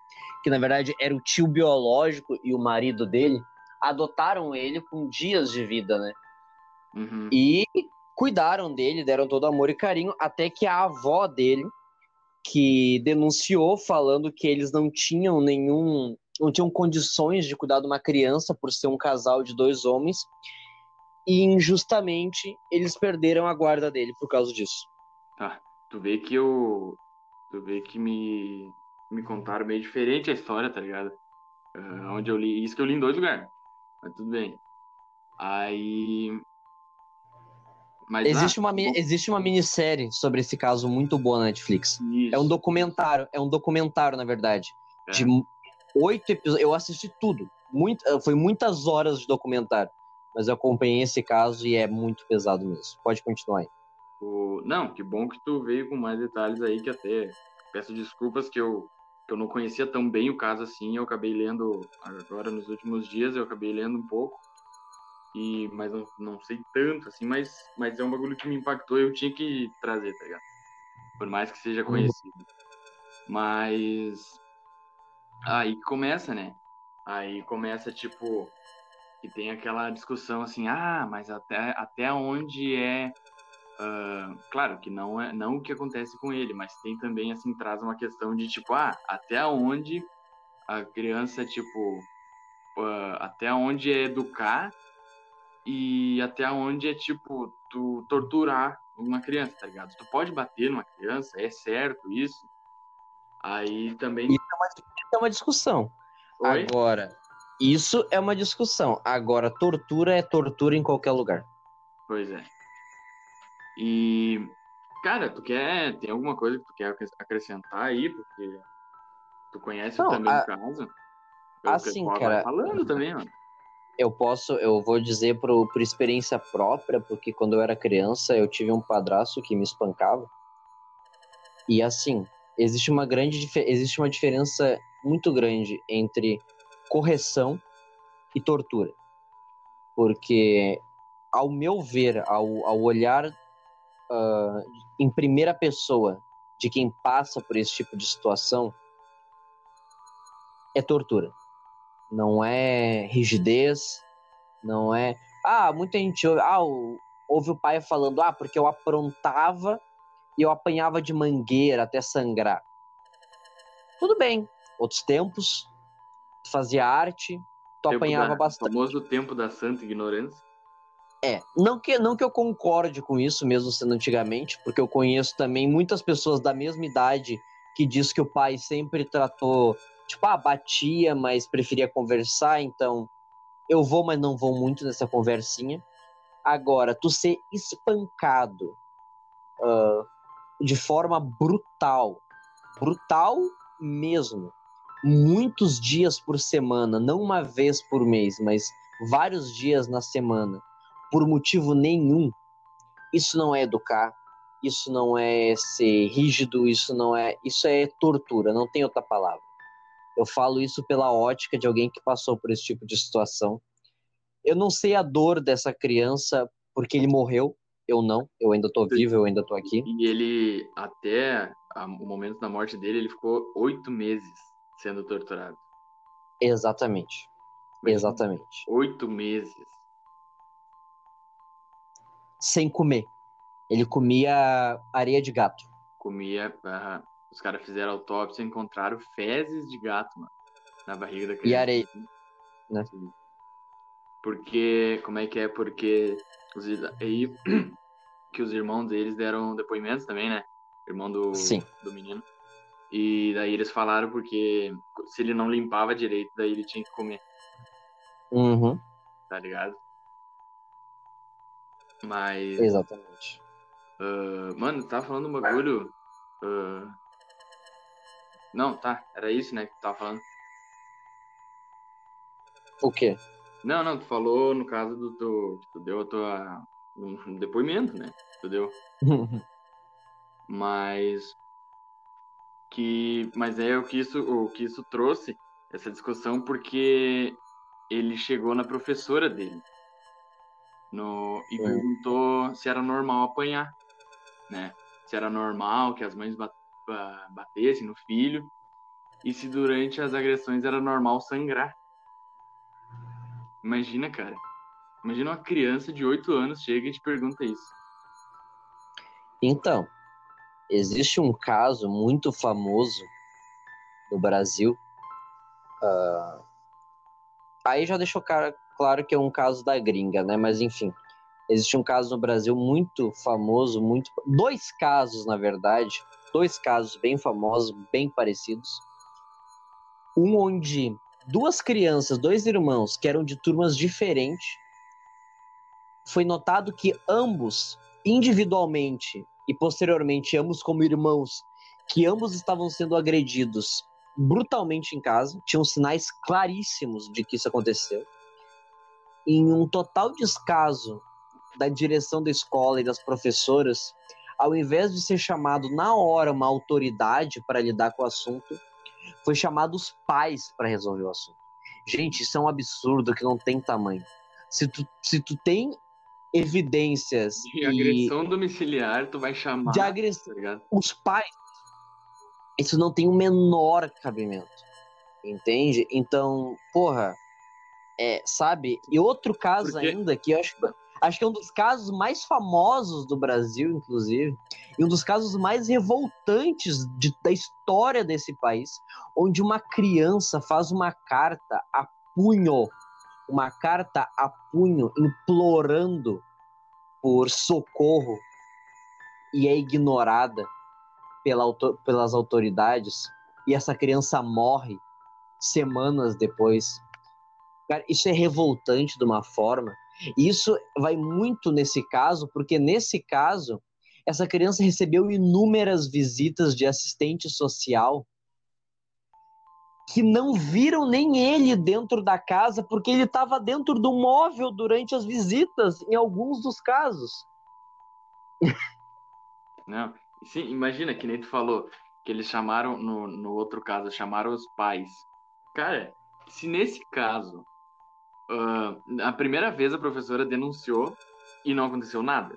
que na verdade era o tio biológico e o marido dele, adotaram ele com dias de vida, né? Uhum. E cuidaram dele, deram todo amor e carinho, até que a avó dele que denunciou falando que eles não tinham nenhum, não tinham condições de cuidar de uma criança por ser um casal de dois homens e injustamente eles perderam a guarda dele por causa disso. Tá, tu vê que eu, tu vê que me me contaram meio diferente a história, tá ligado? Uh, onde eu li, isso que eu li em dois lugares, mas tudo bem. Aí mas, existe, ah, uma, existe uma minissérie sobre esse caso muito boa na Netflix. Isso. É um documentário, é um documentário, na verdade. É. De oito episódios. Eu assisti tudo. Muito, foi muitas horas de documentário. Mas eu acompanhei esse caso e é muito pesado mesmo. Pode continuar aí. O... Não, que bom que tu veio com mais detalhes aí, que até peço desculpas que eu, que eu não conhecia tão bem o caso assim. Eu acabei lendo agora nos últimos dias, eu acabei lendo um pouco e mas não, não sei tanto assim, mas mas é um bagulho que me impactou, eu tinha que trazer, tá ligado? Por mais que seja conhecido. Mas aí começa, né? Aí começa tipo que tem aquela discussão assim, ah, mas até até onde é Uh, claro que não é não o que acontece com ele, mas tem também assim traz uma questão de tipo ah até onde a criança tipo uh, até onde é educar e até onde é tipo tu torturar uma criança, tá ligado? Tu pode bater numa criança, é certo isso. Aí também. Isso é uma, é uma discussão. Oi? Agora, isso é uma discussão. Agora, tortura é tortura em qualquer lugar. Pois é. E, cara, tu quer. Tem alguma coisa que tu quer acrescentar aí? Porque tu conhece Não, também a... o caso? assim, cara. falando também, mano. Eu posso, eu vou dizer por, por experiência própria, porque quando eu era criança eu tive um padrasto que me espancava. E assim, existe uma grande existe uma diferença muito grande entre correção e tortura. Porque, ao meu ver, ao, ao olhar uh, em primeira pessoa de quem passa por esse tipo de situação, é tortura. Não é rigidez, não é. Ah, muita gente ouve, ah, ouve o pai falando, ah, porque eu aprontava e eu apanhava de mangueira até sangrar. Tudo bem, outros tempos, tu fazia arte, tu tempo apanhava da, bastante. O famoso tempo da santa ignorância. É, não que, não que eu concorde com isso, mesmo sendo antigamente, porque eu conheço também muitas pessoas da mesma idade que diz que o pai sempre tratou, tipo, ah, batia, mas preferia conversar, então eu vou, mas não vou muito nessa conversinha. Agora, tu ser espancado uh, de forma brutal, brutal mesmo, muitos dias por semana, não uma vez por mês, mas vários dias na semana, por motivo nenhum, isso não é educar, isso não é ser rígido, isso não é, isso é tortura, não tem outra palavra. Eu falo isso pela ótica de alguém que passou por esse tipo de situação. Eu não sei a dor dessa criança porque ele morreu, eu não, eu ainda tô vivo, eu ainda tô aqui. E ele, até o momento da morte dele, ele ficou oito meses sendo torturado. Exatamente. Exatamente. Oito meses. Sem comer. Ele comia areia de gato. Comia. Uh, os caras fizeram autópsia e encontraram fezes de gato, mano. Na barriga da criança. E areia. Né? Porque. Como é que é? Porque. Os, aí, que os irmãos deles deram depoimentos também, né? Irmão do, Sim. do menino. E daí eles falaram porque se ele não limpava direito, daí ele tinha que comer. Uhum. Tá ligado? Mas. Exatamente. Uh, mano, tava falando um bagulho. Uh... Não, tá. Era isso, né? Que tu tava falando. O quê? Não, não, tu falou no caso do teu. Tu deu a tua. Um depoimento, né? Tu deu. Mas que mas é o que isso o que isso trouxe essa discussão porque ele chegou na professora dele no e é. perguntou se era normal apanhar né? Se era normal que as mães batessem no filho e se durante as agressões era normal sangrar. Imagina cara. Imagina uma criança de 8 anos chega e te pergunta isso. Então existe um caso muito famoso no Brasil. Uh, aí já deixou claro que é um caso da gringa, né? Mas enfim, existe um caso no Brasil muito famoso, muito dois casos na verdade, dois casos bem famosos, bem parecidos. Um onde duas crianças, dois irmãos que eram de turmas diferentes, foi notado que ambos individualmente e posteriormente ambos como irmãos, que ambos estavam sendo agredidos brutalmente em casa, tinham sinais claríssimos de que isso aconteceu. Em um total descaso da direção da escola e das professoras, ao invés de ser chamado na hora uma autoridade para lidar com o assunto, foi chamado os pais para resolver o assunto. Gente, isso é um absurdo que não tem tamanho. Se tu, se tu tem evidências. De e... agressão domiciliar, tu vai chamar. De agressão. Tá os pais. Isso não tem o menor cabimento. Entende? Então, porra. É, sabe? E outro caso Porque... ainda que eu acho, acho que é um dos casos mais famosos do Brasil, inclusive, e um dos casos mais revoltantes de, da história desse país, onde uma criança faz uma carta a punho uma carta a punho implorando por socorro e é ignorada pela, pelas autoridades e essa criança morre semanas depois. Cara, isso é revoltante de uma forma. E isso vai muito nesse caso, porque nesse caso, essa criança recebeu inúmeras visitas de assistente social que não viram nem ele dentro da casa, porque ele estava dentro do móvel durante as visitas, em alguns dos casos. Não, sim, imagina que nem tu falou que eles chamaram no, no outro caso, chamaram os pais. Cara, se nesse caso uh, a primeira vez a professora denunciou e não aconteceu nada.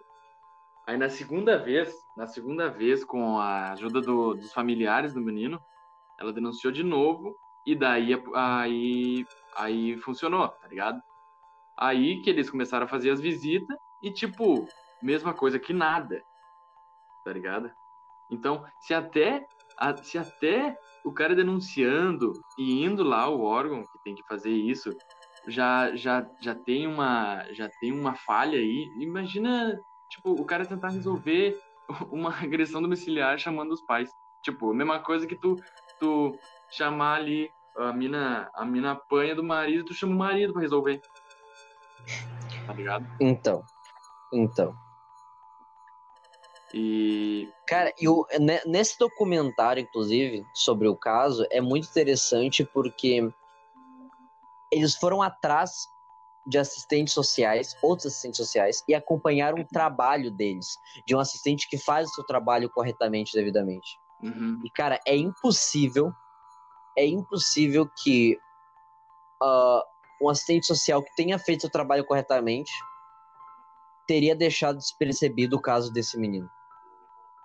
Aí na segunda vez, na segunda vez com a ajuda do, dos familiares do menino, ela denunciou de novo e daí aí aí funcionou, tá ligado? Aí que eles começaram a fazer as visitas e tipo, mesma coisa que nada. Tá ligado? Então, se até se até o cara denunciando e indo lá o órgão que tem que fazer isso já já já tem uma já tem uma falha aí, imagina, tipo, o cara tentar resolver uma agressão domiciliar chamando os pais. Tipo, mesma coisa que tu tu chamar ali a mina, a mina apanha do marido, tu chama o marido pra resolver. Tá ligado? Então. Então. E. Cara, e o, nesse documentário, inclusive, sobre o caso, é muito interessante porque eles foram atrás de assistentes sociais, outros assistentes sociais, e acompanharam o trabalho deles, de um assistente que faz o seu trabalho corretamente, devidamente. Uhum. E, cara, é impossível é impossível que uh, um assistente social que tenha feito o trabalho corretamente teria deixado despercebido o caso desse menino.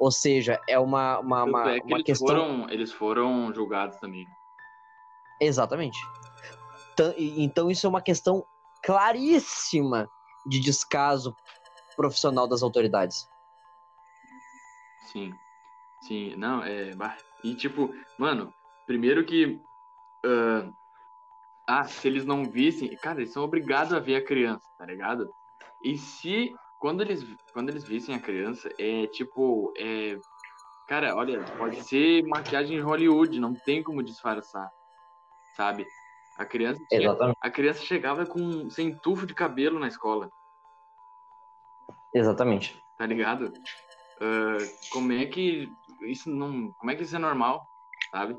Ou seja, é uma, uma, uma, é que uma eles questão. Foram, eles foram julgados também. Exatamente. Então, isso é uma questão claríssima de descaso profissional das autoridades. Sim. Sim, não, é. E tipo, mano, Primeiro que. Uh, ah, se eles não vissem. Cara, eles são obrigados a ver a criança, tá ligado? E se. Quando eles, quando eles vissem a criança, é tipo. É, cara, olha, pode ser maquiagem em Hollywood, não tem como disfarçar. Sabe? A criança, Exatamente. a criança chegava com sem tufo de cabelo na escola. Exatamente. Tá ligado? Uh, como é que isso não. Como é que isso é normal? Sabe?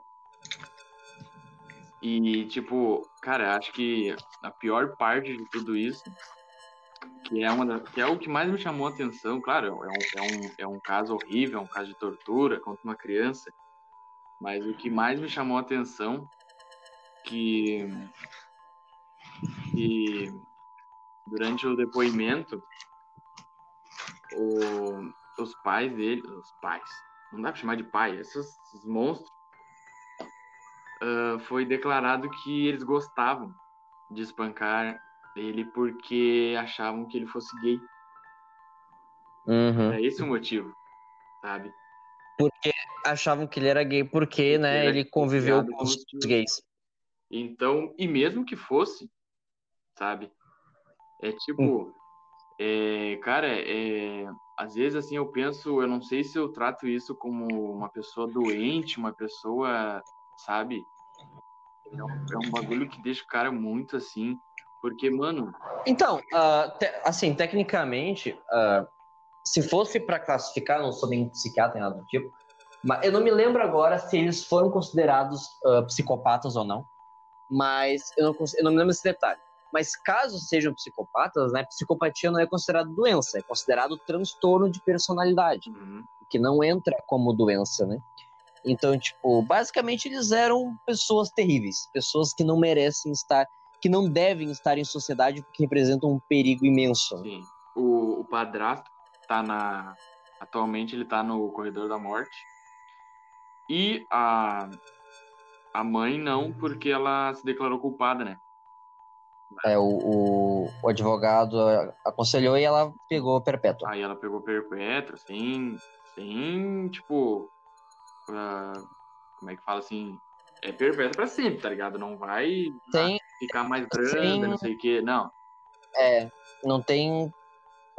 E, tipo, cara, acho que a pior parte de tudo isso, que é, uma da, que é o que mais me chamou a atenção, claro, é um, é, um, é um caso horrível, é um caso de tortura contra uma criança, mas o que mais me chamou a atenção que, que durante o depoimento, o, os pais dele, os pais, não dá pra chamar de pai, esses, esses monstros, uh, foi declarado que eles gostavam de espancar ele porque achavam que ele fosse gay. Uhum. É esse o motivo, sabe? Porque achavam que ele era gay porque, né, ele conviveu com os gays. Então, e mesmo que fosse, sabe? É tipo, hum. é, cara, é, às vezes assim eu penso, eu não sei se eu trato isso como uma pessoa doente, uma pessoa, sabe? É um, é um bagulho que deixa o cara muito assim. Porque, mano. Então, uh, te, assim, tecnicamente, uh, se fosse para classificar, não sou nem psiquiatra nem nada do tipo, mas eu não me lembro agora se eles foram considerados uh, psicopatas ou não. Mas eu não, eu não me lembro desse detalhe. Mas caso sejam psicopatas, né, psicopatia não é considerado doença, é considerado transtorno de personalidade, uhum. que não entra como doença, né? Então, tipo, basicamente eles eram pessoas terríveis, pessoas que não merecem estar, que não devem estar em sociedade porque representam um perigo imenso. Sim. O, o padrasto tá na. Atualmente ele tá no corredor da morte. E a, a mãe não, porque ela se declarou culpada, né? É, o, o, o advogado aconselhou e ela pegou perpétua. Aí ela pegou perpétua, sem, sem, tipo, uh, como é que fala assim, é perfeito para sempre, tá ligado? Não vai. Sem, ficar mais branda, Sim. não sei o quê. Não. É, não tem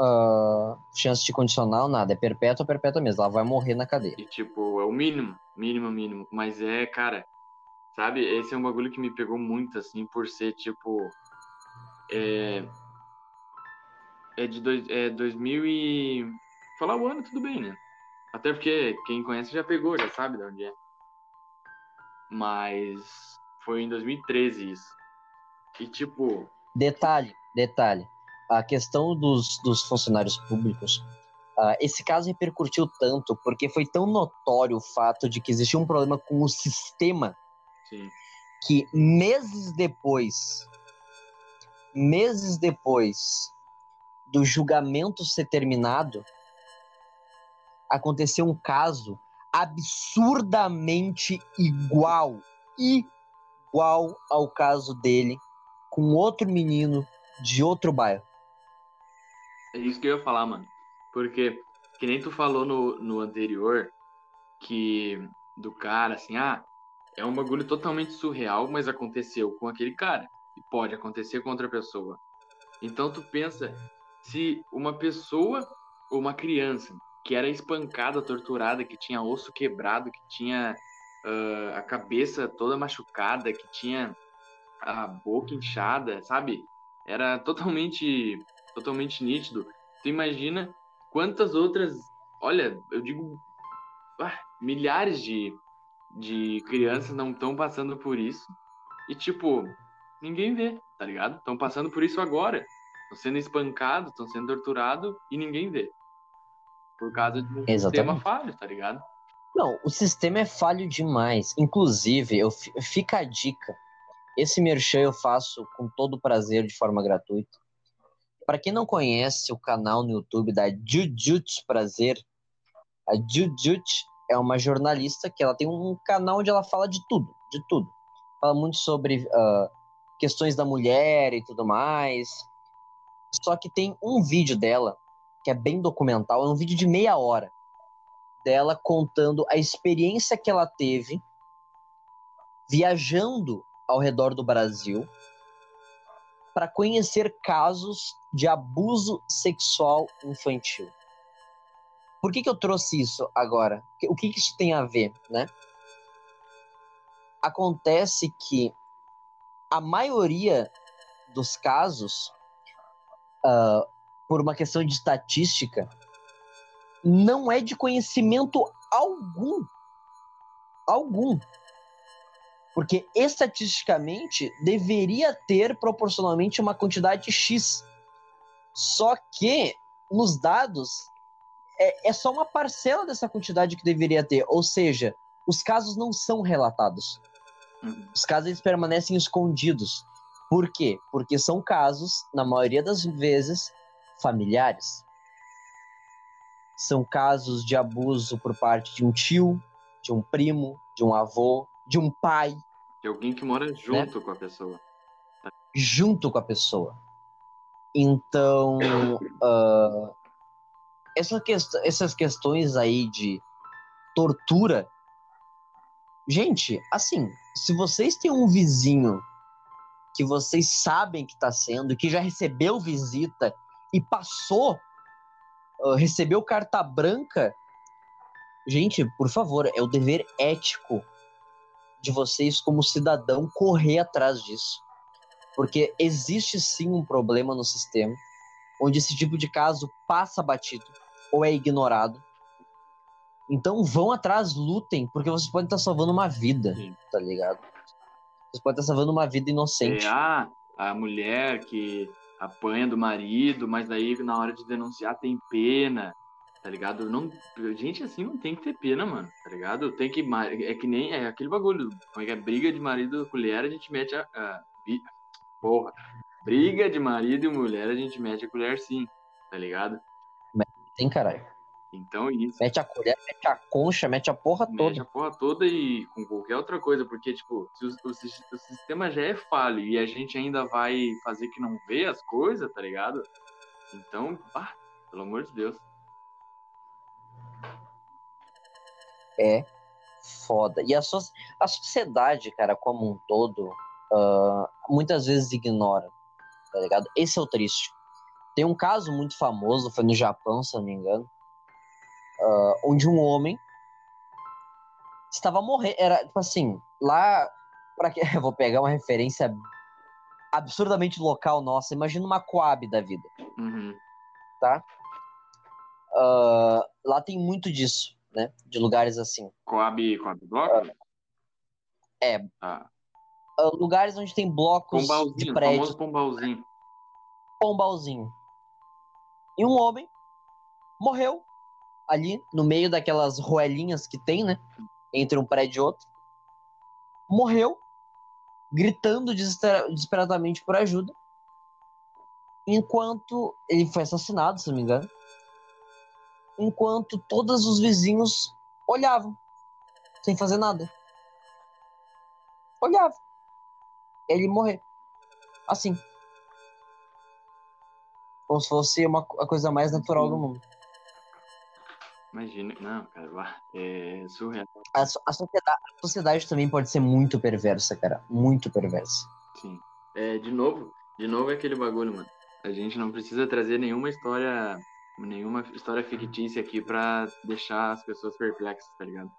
uh, chance de condicional, nada. É perpétua, perpétua mesmo. Ela vai morrer na cadeia. E, tipo, é o mínimo, mínimo, mínimo. Mas é, cara, sabe? Esse é um bagulho que me pegou muito, assim, por ser, tipo. É. É de dois, é 2000 e. Falar o ano, tudo bem, né? Até porque quem conhece já pegou, já sabe de onde é. Mas foi em 2013 isso. E tipo. Detalhe, detalhe a questão dos, dos funcionários públicos, uh, esse caso repercutiu tanto porque foi tão notório o fato de que existia um problema com o sistema Sim. que meses depois, meses depois do julgamento ser terminado, aconteceu um caso absurdamente igual, igual ao caso dele com outro menino de outro bairro. É isso que eu ia falar, mano. Porque, que nem tu falou no, no anterior, que do cara, assim, ah, é um bagulho totalmente surreal, mas aconteceu com aquele cara. Pode acontecer com outra pessoa. Então tu pensa, se uma pessoa ou uma criança que era espancada, torturada, que tinha osso quebrado, que tinha uh, a cabeça toda machucada, que tinha a boca inchada, sabe? Era totalmente totalmente nítido. Tu imagina quantas outras, olha, eu digo, ah, milhares de, de crianças não estão passando por isso. E tipo, ninguém vê, tá ligado? Estão passando por isso agora. Estão sendo espancados, estão sendo torturados e ninguém vê. Por causa de um Exatamente. sistema falho, tá ligado? Não, o sistema é falho demais. Inclusive, eu fica a dica. Esse merchan eu faço com todo prazer de forma gratuita. Para quem não conhece o canal no YouTube da Jujutsu Prazer, a Jujutsu é uma jornalista que ela tem um canal onde ela fala de tudo, de tudo. Fala muito sobre uh, questões da mulher e tudo mais. Só que tem um vídeo dela que é bem documental, é um vídeo de meia hora dela contando a experiência que ela teve viajando ao redor do Brasil para conhecer casos de abuso sexual infantil. Por que, que eu trouxe isso agora? O que, que isso tem a ver, né? Acontece que a maioria dos casos, uh, por uma questão de estatística, não é de conhecimento algum. Algum porque estatisticamente deveria ter proporcionalmente uma quantidade X. Só que nos dados é, é, só uma parcela dessa quantidade que deveria ter. Ou seja, os casos não são relatados. Uhum. Os casos eles permanecem escondidos. Por quê? Porque são casos, na maioria das vezes, familiares. São casos de abuso por parte de um tio, de um primo, de um avô, de um pai. De alguém que mora junto né? com a pessoa. Junto com a pessoa. Então, uh, essa quest essas questões aí de tortura. Gente, assim, se vocês têm um vizinho que vocês sabem que está sendo, que já recebeu visita e passou, uh, recebeu carta branca, gente, por favor, é o dever ético de vocês, como cidadão, correr atrás disso. Porque existe sim um problema no sistema onde esse tipo de caso passa batido ou é ignorado. Então vão atrás, lutem, porque vocês podem estar salvando uma vida, sim. tá ligado? Vocês podem estar salvando uma vida inocente. É, ah, a mulher que apanha do marido, mas daí na hora de denunciar tem pena tá ligado? Não, gente assim não tem que ter pena, mano, tá ligado? Tem que. É que nem. É aquele bagulho. Como é que é? Briga de marido e colher, a gente mete a. a porra. Briga de marido e mulher, a gente mete a colher sim, tá ligado? Tem, caralho. Então isso. Mete a colher, mete a concha, mete a porra mete toda. Mete a porra toda e com qualquer outra coisa, porque, tipo, se o, o, o, sistema já é falho e a gente ainda vai fazer que não vê as coisas, tá ligado? Então, ah, pelo amor de Deus. é foda. E a, so a sociedade, cara, como um todo, uh, muitas vezes ignora, tá ligado? Esse é o triste. Tem um caso muito famoso, foi no Japão, se não me engano, uh, onde um homem estava morrendo. Era, tipo assim, lá. Pra que... Eu vou pegar uma referência absurdamente local nossa. Imagina uma Coab da vida. Uhum. Tá? Uh, lá tem muito disso, né? De lugares assim. Coab, Coab Bloco? É. Ah. Uh, lugares onde tem blocos Pombalzinho, de prédios. pombalzinho. Pombalzinho. E um homem morreu ali no meio daquelas roelinhas que tem, né? Entre um prédio e outro. Morreu, gritando desesper- desesperadamente por ajuda. Enquanto ele foi assassinado, se não me engano. Enquanto todos os vizinhos olhavam, sem fazer nada. Olhavam. Ele morrer. Assim. Como se fosse uma, a coisa mais natural do mundo. Imagina. Não, cara, é surreal. A, a sociedade, a sociedade também pode ser muito perversa, cara. Muito perversa. Sim. É, de novo, de novo é aquele bagulho, mano. A gente não precisa trazer nenhuma história, nenhuma história fictícia aqui pra deixar as pessoas perplexas, tá ligado?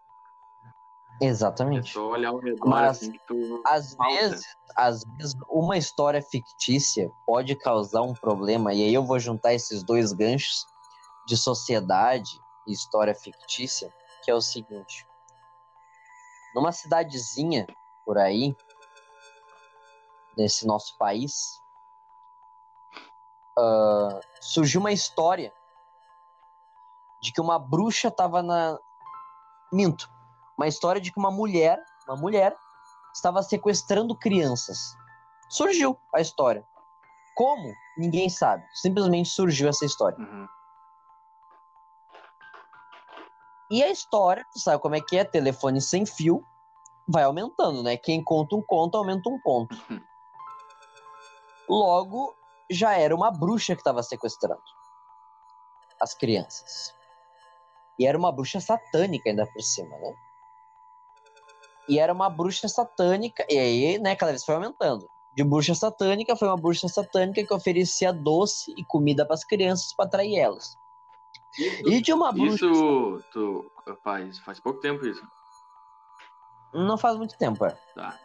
É Exatamente. só olhar ao redor Mas, assim tu. Às vezes, às vezes, uma história fictícia pode causar um problema, e aí eu vou juntar esses dois ganchos de sociedade história fictícia, que é o seguinte. Numa cidadezinha por aí, nesse nosso país, ah, surgiu uma história de que uma bruxa estava na. Minto. Uma história de que uma mulher, uma mulher, estava sequestrando crianças. Surgiu a história. Como? Ninguém sabe. Simplesmente surgiu essa história. Uhum. E a história, tu sabe como é que é? Telefone sem fio vai aumentando, né? Quem conta um conto, aumenta um ponto. Logo, já era uma bruxa que estava sequestrando as crianças. E era uma bruxa satânica ainda por cima, né? E era uma bruxa satânica, e aí, né, cada vez foi aumentando. De bruxa satânica, foi uma bruxa satânica que oferecia doce e comida para as crianças para atrair elas. E de uma bruxa. Isso, tu faz, faz pouco tempo isso. Não faz muito tempo, é. Tá.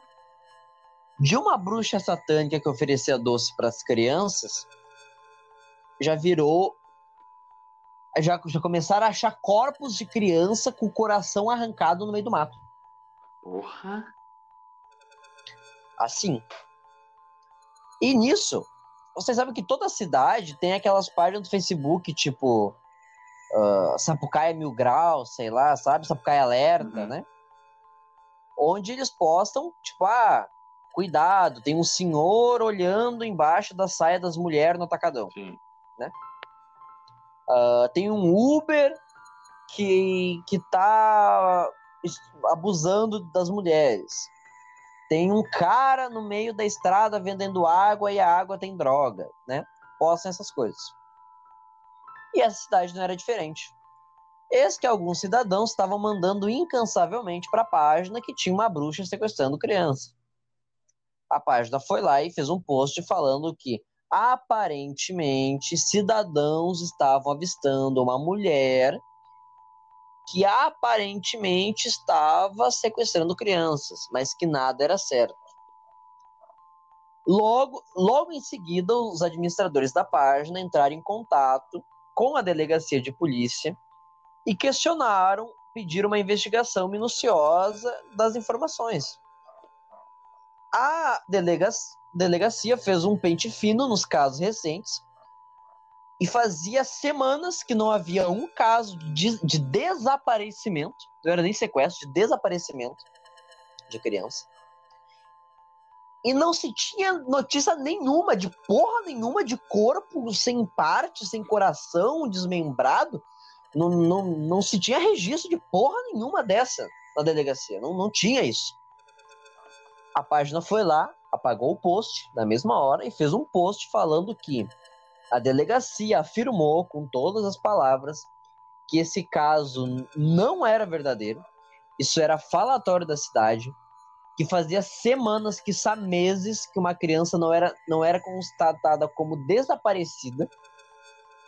De uma bruxa satânica que oferecia doce para as crianças, já virou. Já, já começaram a achar corpos de criança com o coração arrancado no meio do mato. Porra. Assim. E nisso, vocês sabem que toda cidade tem aquelas páginas do Facebook, tipo. Ah, Sapucaia Mil Graus, sei lá, sabe? Sapucaia Alerta, Uhum. né? Onde eles postam, tipo, ah, cuidado, tem um senhor olhando embaixo da saia das mulheres no atacadão. Sim. Ah, tem um Uber que, que tá abusando das mulheres. Tem um cara no meio da estrada vendendo água e a água tem droga, né? Postam essas coisas. E essa cidade não era diferente. Eis que alguns cidadãos estavam mandando incansavelmente para a página que tinha uma bruxa sequestrando criança. A página foi lá e fez um post falando que aparentemente cidadãos estavam avistando uma mulher que aparentemente estava sequestrando crianças, mas que nada era certo. Logo, logo em seguida, os administradores da página entraram em contato com a delegacia de polícia e questionaram, pediram uma investigação minuciosa das informações. A delega delegacia fez um pente fino nos casos recentes e fazia semanas que não havia um caso de, de desaparecimento, não era nem sequestro, de desaparecimento de criança. E não se tinha notícia nenhuma, de porra nenhuma, de corpo sem parte, sem coração, desmembrado. Não, não, não se tinha registro de porra nenhuma dessa na delegacia. Não, não tinha isso. A página foi lá, apagou o post na mesma hora e fez um post falando que a delegacia afirmou com todas as palavras que esse caso não era verdadeiro, isso era falatório da cidade, que fazia semanas, quiçá meses, que uma criança não era, não era constatada como desaparecida,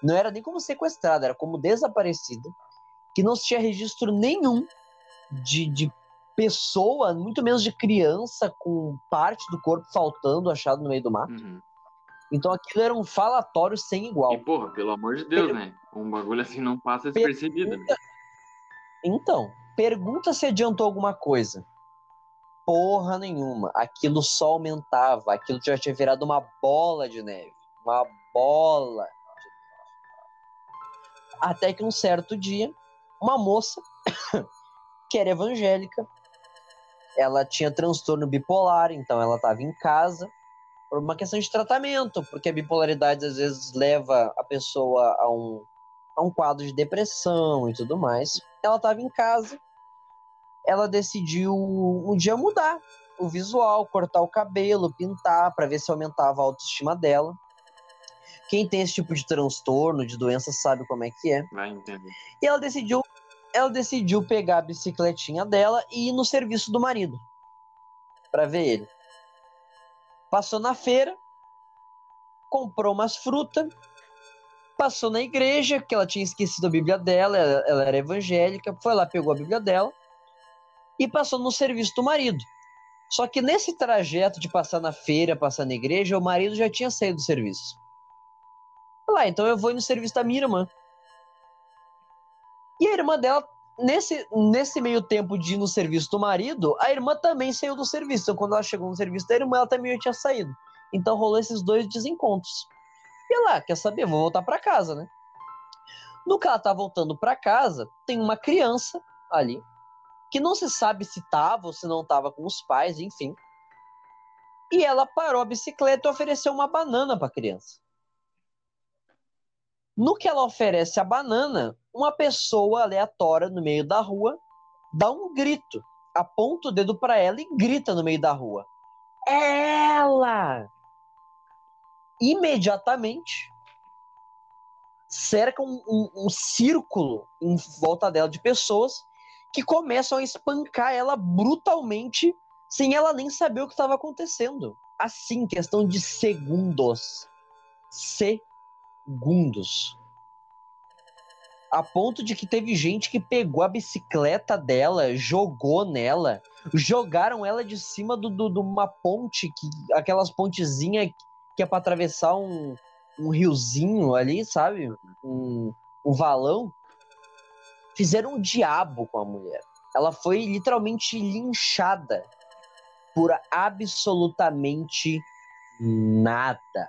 não era nem como sequestrada, era como desaparecida, que não se tinha registro nenhum de, de pessoa, muito menos de criança, com parte do corpo faltando, achado no meio do mato. Uhum. Então aquilo era um falatório sem igual. E, porra, pelo amor de Deus, né? Um bagulho assim não passa despercebido. Né? Então, pergunta se adiantou alguma coisa porra nenhuma. Aquilo só aumentava. Aquilo já tinha virado uma bola de neve. Uma bola. Até que um certo dia, uma moça, que era evangélica, ela tinha transtorno bipolar, então ela estava em casa por uma questão de tratamento, porque a bipolaridade às vezes leva a pessoa a um, a um quadro de depressão e tudo mais. Ela estava em casa ela decidiu um dia mudar o visual, cortar o cabelo, pintar, para ver se aumentava a autoestima dela. Quem tem esse tipo de transtorno, de doença, sabe como é que é. Vai entender. E ela decidiu, ela decidiu pegar a bicicletinha dela e ir no serviço do marido para ver ele. Passou na feira, comprou umas frutas, passou na igreja, que ela tinha esquecido a Bíblia dela, ela, ela era evangélica, foi lá, pegou a Bíblia dela e passou no serviço do marido. Só que nesse trajeto de passar na feira, passar na igreja, o marido já tinha saído do serviço. Lá, então eu vou no serviço da minha irmã. E a irmã dela, nesse, nesse meio tempo de ir no serviço do marido, a irmã também saiu do serviço. Então, quando ela chegou no serviço da irmã, ela também já tinha saído. Então rolou esses dois desencontros. E lá, quer saber? Vou voltar para casa, né? No que ela tá voltando para casa, tem uma criança ali que não se sabe se estava ou se não estava com os pais, enfim. E ela parou a bicicleta e ofereceu uma banana para a criança. No que ela oferece a banana, uma pessoa aleatória no meio da rua dá um grito, aponta o dedo para ela e grita no meio da rua: É ela! Imediatamente cerca um, um, um círculo em volta dela de pessoas que começam a espancar ela brutalmente, sem ela nem saber o que estava acontecendo. Assim, questão de segundos. Segundos. A ponto de que teve gente que pegou a bicicleta dela, jogou nela, jogaram ela de cima de do, do, uma ponte, que, aquelas pontezinhas que é para atravessar um, um riozinho ali, sabe? Um, um valão fizeram um diabo com a mulher. Ela foi literalmente linchada por absolutamente nada.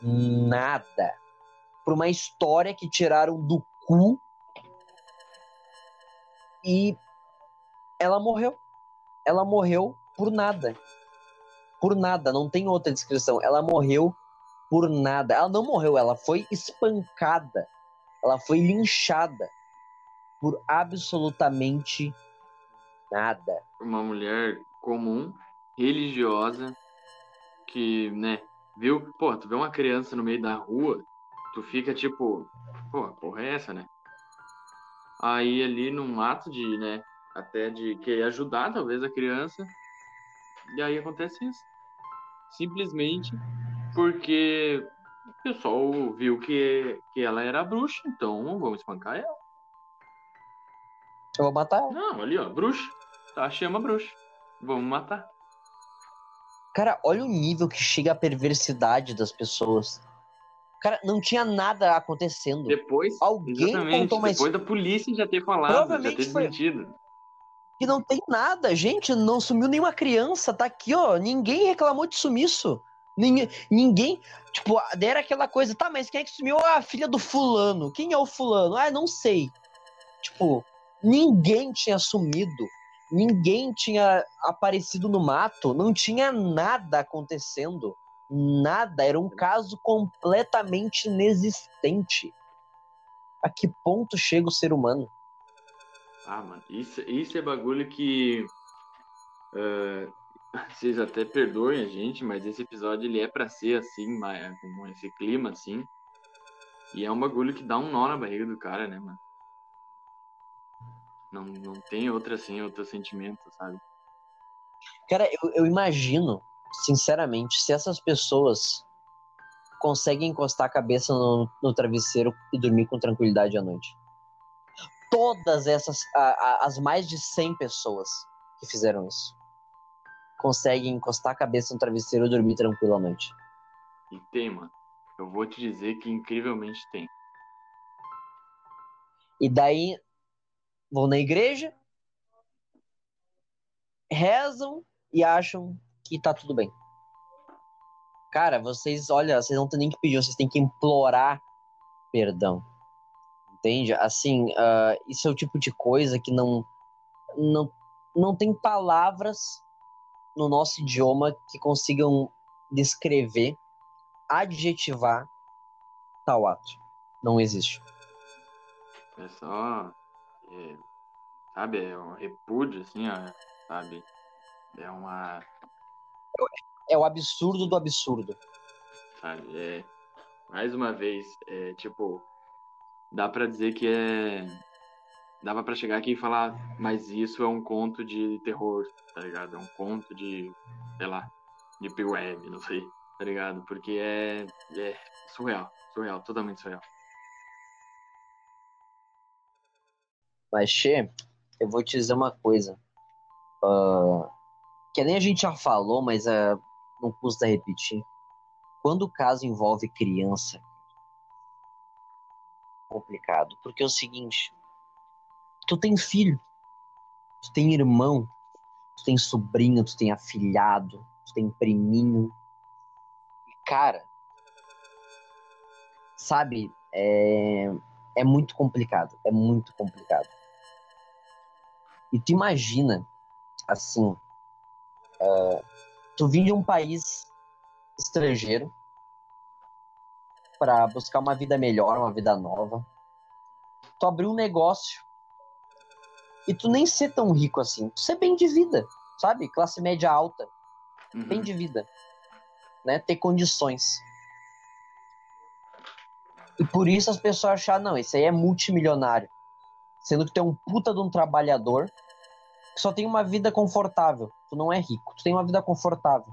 Nada. Por uma história que tiraram do cu e ela morreu. Ela morreu por nada. Por nada, não tem outra descrição. Ela morreu por nada. Ela não morreu, ela foi espancada. Ela foi linchada por absolutamente nada. Uma mulher comum, religiosa, que, né, viu, pô, tu vê uma criança no meio da rua, tu fica tipo, pô, porra é essa, né? Aí ali num ato de, né, até de querer ajudar talvez a criança, e aí acontece isso. Simplesmente porque o pessoal viu que, que ela era bruxa, então vamos espancar ela. Eu vou matar ela. Não, ali, ó, bruxa. Tá, chama bruxa. Vamos matar. Cara, olha o nível que chega a perversidade das pessoas. Cara, não tinha nada acontecendo. Depois, alguém contou uma Depois da polícia já ter falado, Provavelmente já ter desmentido. Foi... Que não tem nada. Gente, não sumiu nenhuma criança. Tá aqui, ó. Ninguém reclamou de sumiço. Ninguém, ninguém, tipo, deram aquela coisa, tá, mas quem é que sumiu? Ah, a filha do fulano. Quem é o fulano? Ah, não sei. Tipo, Ninguém tinha sumido, ninguém tinha aparecido no mato, não tinha nada acontecendo. Nada, era um caso completamente inexistente. A que ponto chega o ser humano? Ah, mano, isso, isso é bagulho que. Uh, vocês até perdoem a gente, mas esse episódio ele é para ser assim, com esse clima assim. E é um bagulho que dá um nó na barriga do cara, né, mano? Não, não tem outra assim, outro sentimento, sabe? Cara, eu, eu imagino, sinceramente, se essas pessoas conseguem encostar a cabeça no, no travesseiro e dormir com tranquilidade à noite. Todas essas, a, a, as mais de 100 pessoas que fizeram isso, conseguem encostar a cabeça no travesseiro e dormir tranquilo à noite. E tem, mano. Eu vou te dizer que incrivelmente tem. E daí vão na igreja, rezam e acham que tá tudo bem. Cara, vocês, olha, vocês não tem nem que pedir, vocês têm que implorar perdão. Entende? Assim, uh, isso é o tipo de coisa que não, não, não tem palavras no nosso idioma que consigam descrever, adjetivar tal ato. Não existe. É só. É, sabe, é um repúdio, assim, ó, sabe? É uma. É o absurdo do absurdo. Sabe, é. Mais uma vez, é tipo. Dá pra dizer que é. Dava pra chegar aqui e falar, mas isso é um conto de terror, tá ligado? É um conto de. sei lá. De P-Web, não sei, tá ligado? Porque é. É surreal, surreal, totalmente surreal. Mas, Che, eu vou te dizer uma coisa. Uh, que nem a gente já falou, mas uh, não custa repetir. Quando o caso envolve criança, complicado. Porque é o seguinte: tu tem filho, tu tem irmão, tu tem sobrinho, tu tem afilhado, tu tem priminho. Cara, sabe, é, é muito complicado. É muito complicado. E tu imagina, assim, uh, tu vir de um país estrangeiro para buscar uma vida melhor, uma vida nova. Tu abrir um negócio e tu nem ser tão rico assim, tu ser bem de vida, sabe? Classe média alta, uhum. bem de vida, né? Ter condições. E por isso as pessoas acham, não, esse aí é multimilionário. Sendo que tu é um puta de um trabalhador só tem uma vida confortável. Tu não é rico, tu tem uma vida confortável.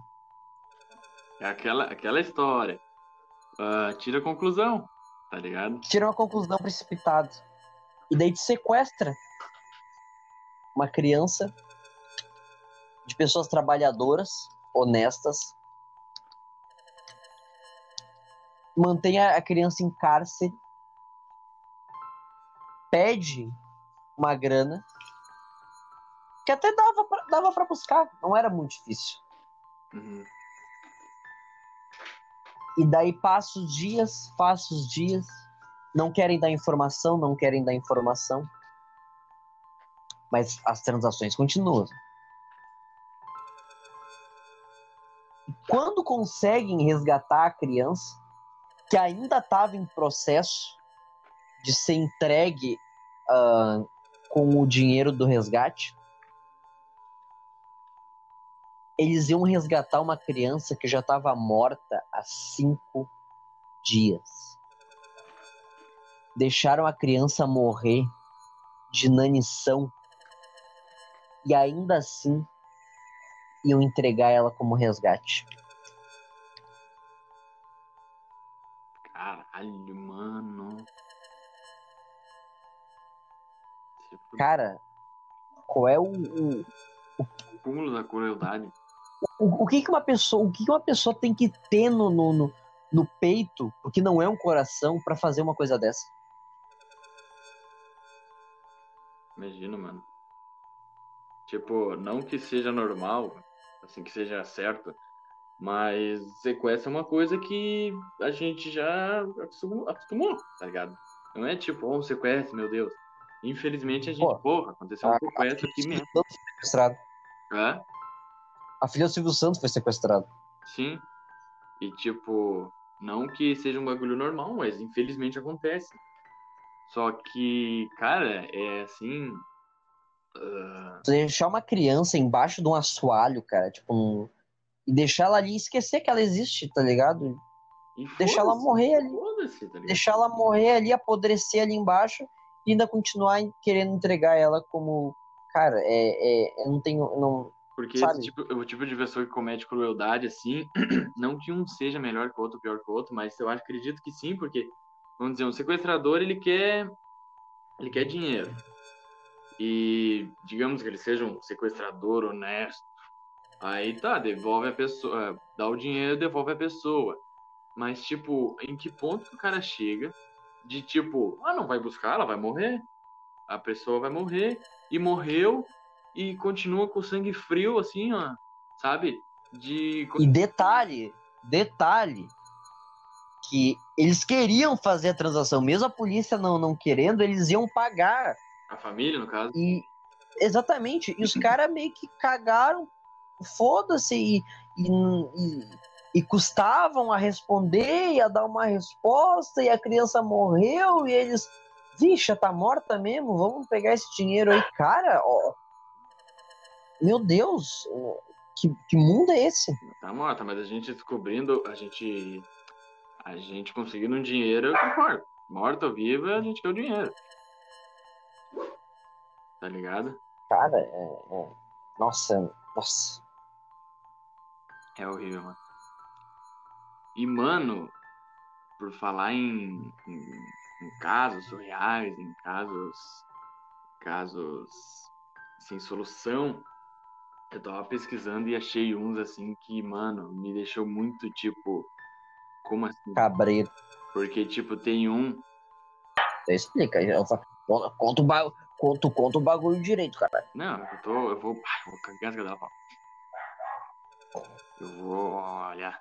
É aquela, aquela história. Uh, tira a conclusão, tá ligado? Tira uma conclusão precipitada. E daí te sequestra uma criança de pessoas trabalhadoras, honestas. Mantém a criança em cárcere. Pede uma grana que até dava pra, dava pra buscar, não era muito difícil. Uhum. E daí passa os dias, passa os dias, não querem dar informação, não querem dar informação, mas as transações continuam. Quando conseguem resgatar a criança, que ainda estava em processo de ser entregue uh, com o dinheiro do resgate, eles iam resgatar uma criança que já estava morta há cinco dias. Deixaram a criança morrer de inanição e ainda assim iam entregar ela como resgate. Caralho, mano. Cara, qual é o, o, o cúmulo da crueldade? O, o, que, que uma pessoa, o que, que uma pessoa tem que ter no, no, no peito, porque não é um coração, para fazer uma coisa dessa? Imagina, mano. Tipo, não que seja normal, assim, que seja certo, mas sequestro é uma coisa que a gente já acostumou, tá ligado? Não é tipo, oh, um sequestro, meu Deus. Infelizmente a gente, Pô, porra, aconteceu um sequestro aqui mesmo. Sequestrado. É? A filha do Silvio Santos foi sequestrada. Sim. E tipo, não que seja um bagulho normal, mas infelizmente acontece. Só que, cara, é assim. Uh... Deixar uma criança embaixo de um assoalho, cara, tipo, um... e deixar ela ali e esquecer que ela existe, tá ligado? Deixar ela morrer ali. Tá deixar ela morrer ali, apodrecer ali embaixo e ainda continuar querendo entregar ela como. Cara, é, é, eu não tenho. Não, Porque esse tipo, o tipo de pessoa que comete crueldade, assim, não que um seja melhor que o outro, pior que o outro, mas eu acredito que sim, porque, vamos dizer, um sequestrador, ele quer, ele quer dinheiro. E, digamos que ele seja um sequestrador honesto, aí tá, devolve a pessoa, é, dá o dinheiro, devolve a pessoa. Mas, tipo, em que ponto que o cara chega de, tipo, ah, não vai buscar, ela vai morrer, a pessoa vai morrer, e morreu, e continua com o sangue frio, assim, ó, sabe? De. E detalhe, detalhe, que eles queriam fazer a transação, mesmo a polícia não, não querendo, eles iam pagar. A família, no caso. E exatamente, e os caras meio que cagaram, foda-se, e, e, e, e custavam a responder, e a dar uma resposta, e a criança morreu, e eles, vixa, tá morta mesmo, vamos pegar esse dinheiro aí, cara, ó. Meu Deus, que, que mundo é esse? Tá morta, mas a gente descobrindo, a gente. A gente conseguindo um dinheiro, concordo. Morta ou viva, a gente quer o dinheiro. Tá ligado? Cara, é, é- Nossa, nossa. É horrível, mano. E, mano, por falar em, em, em casos surreais, em casos. casos sem solução, eu tava pesquisando e achei uns assim que, mano, me deixou muito tipo. Como assim? Cabreiro. Porque, tipo, tem um. Você explica. eu falo, Conta, o ba... conta, conta o bagulho direito, cara. Não, eu tô. Eu vou. Eu vou dela, fala. Eu vou olhar.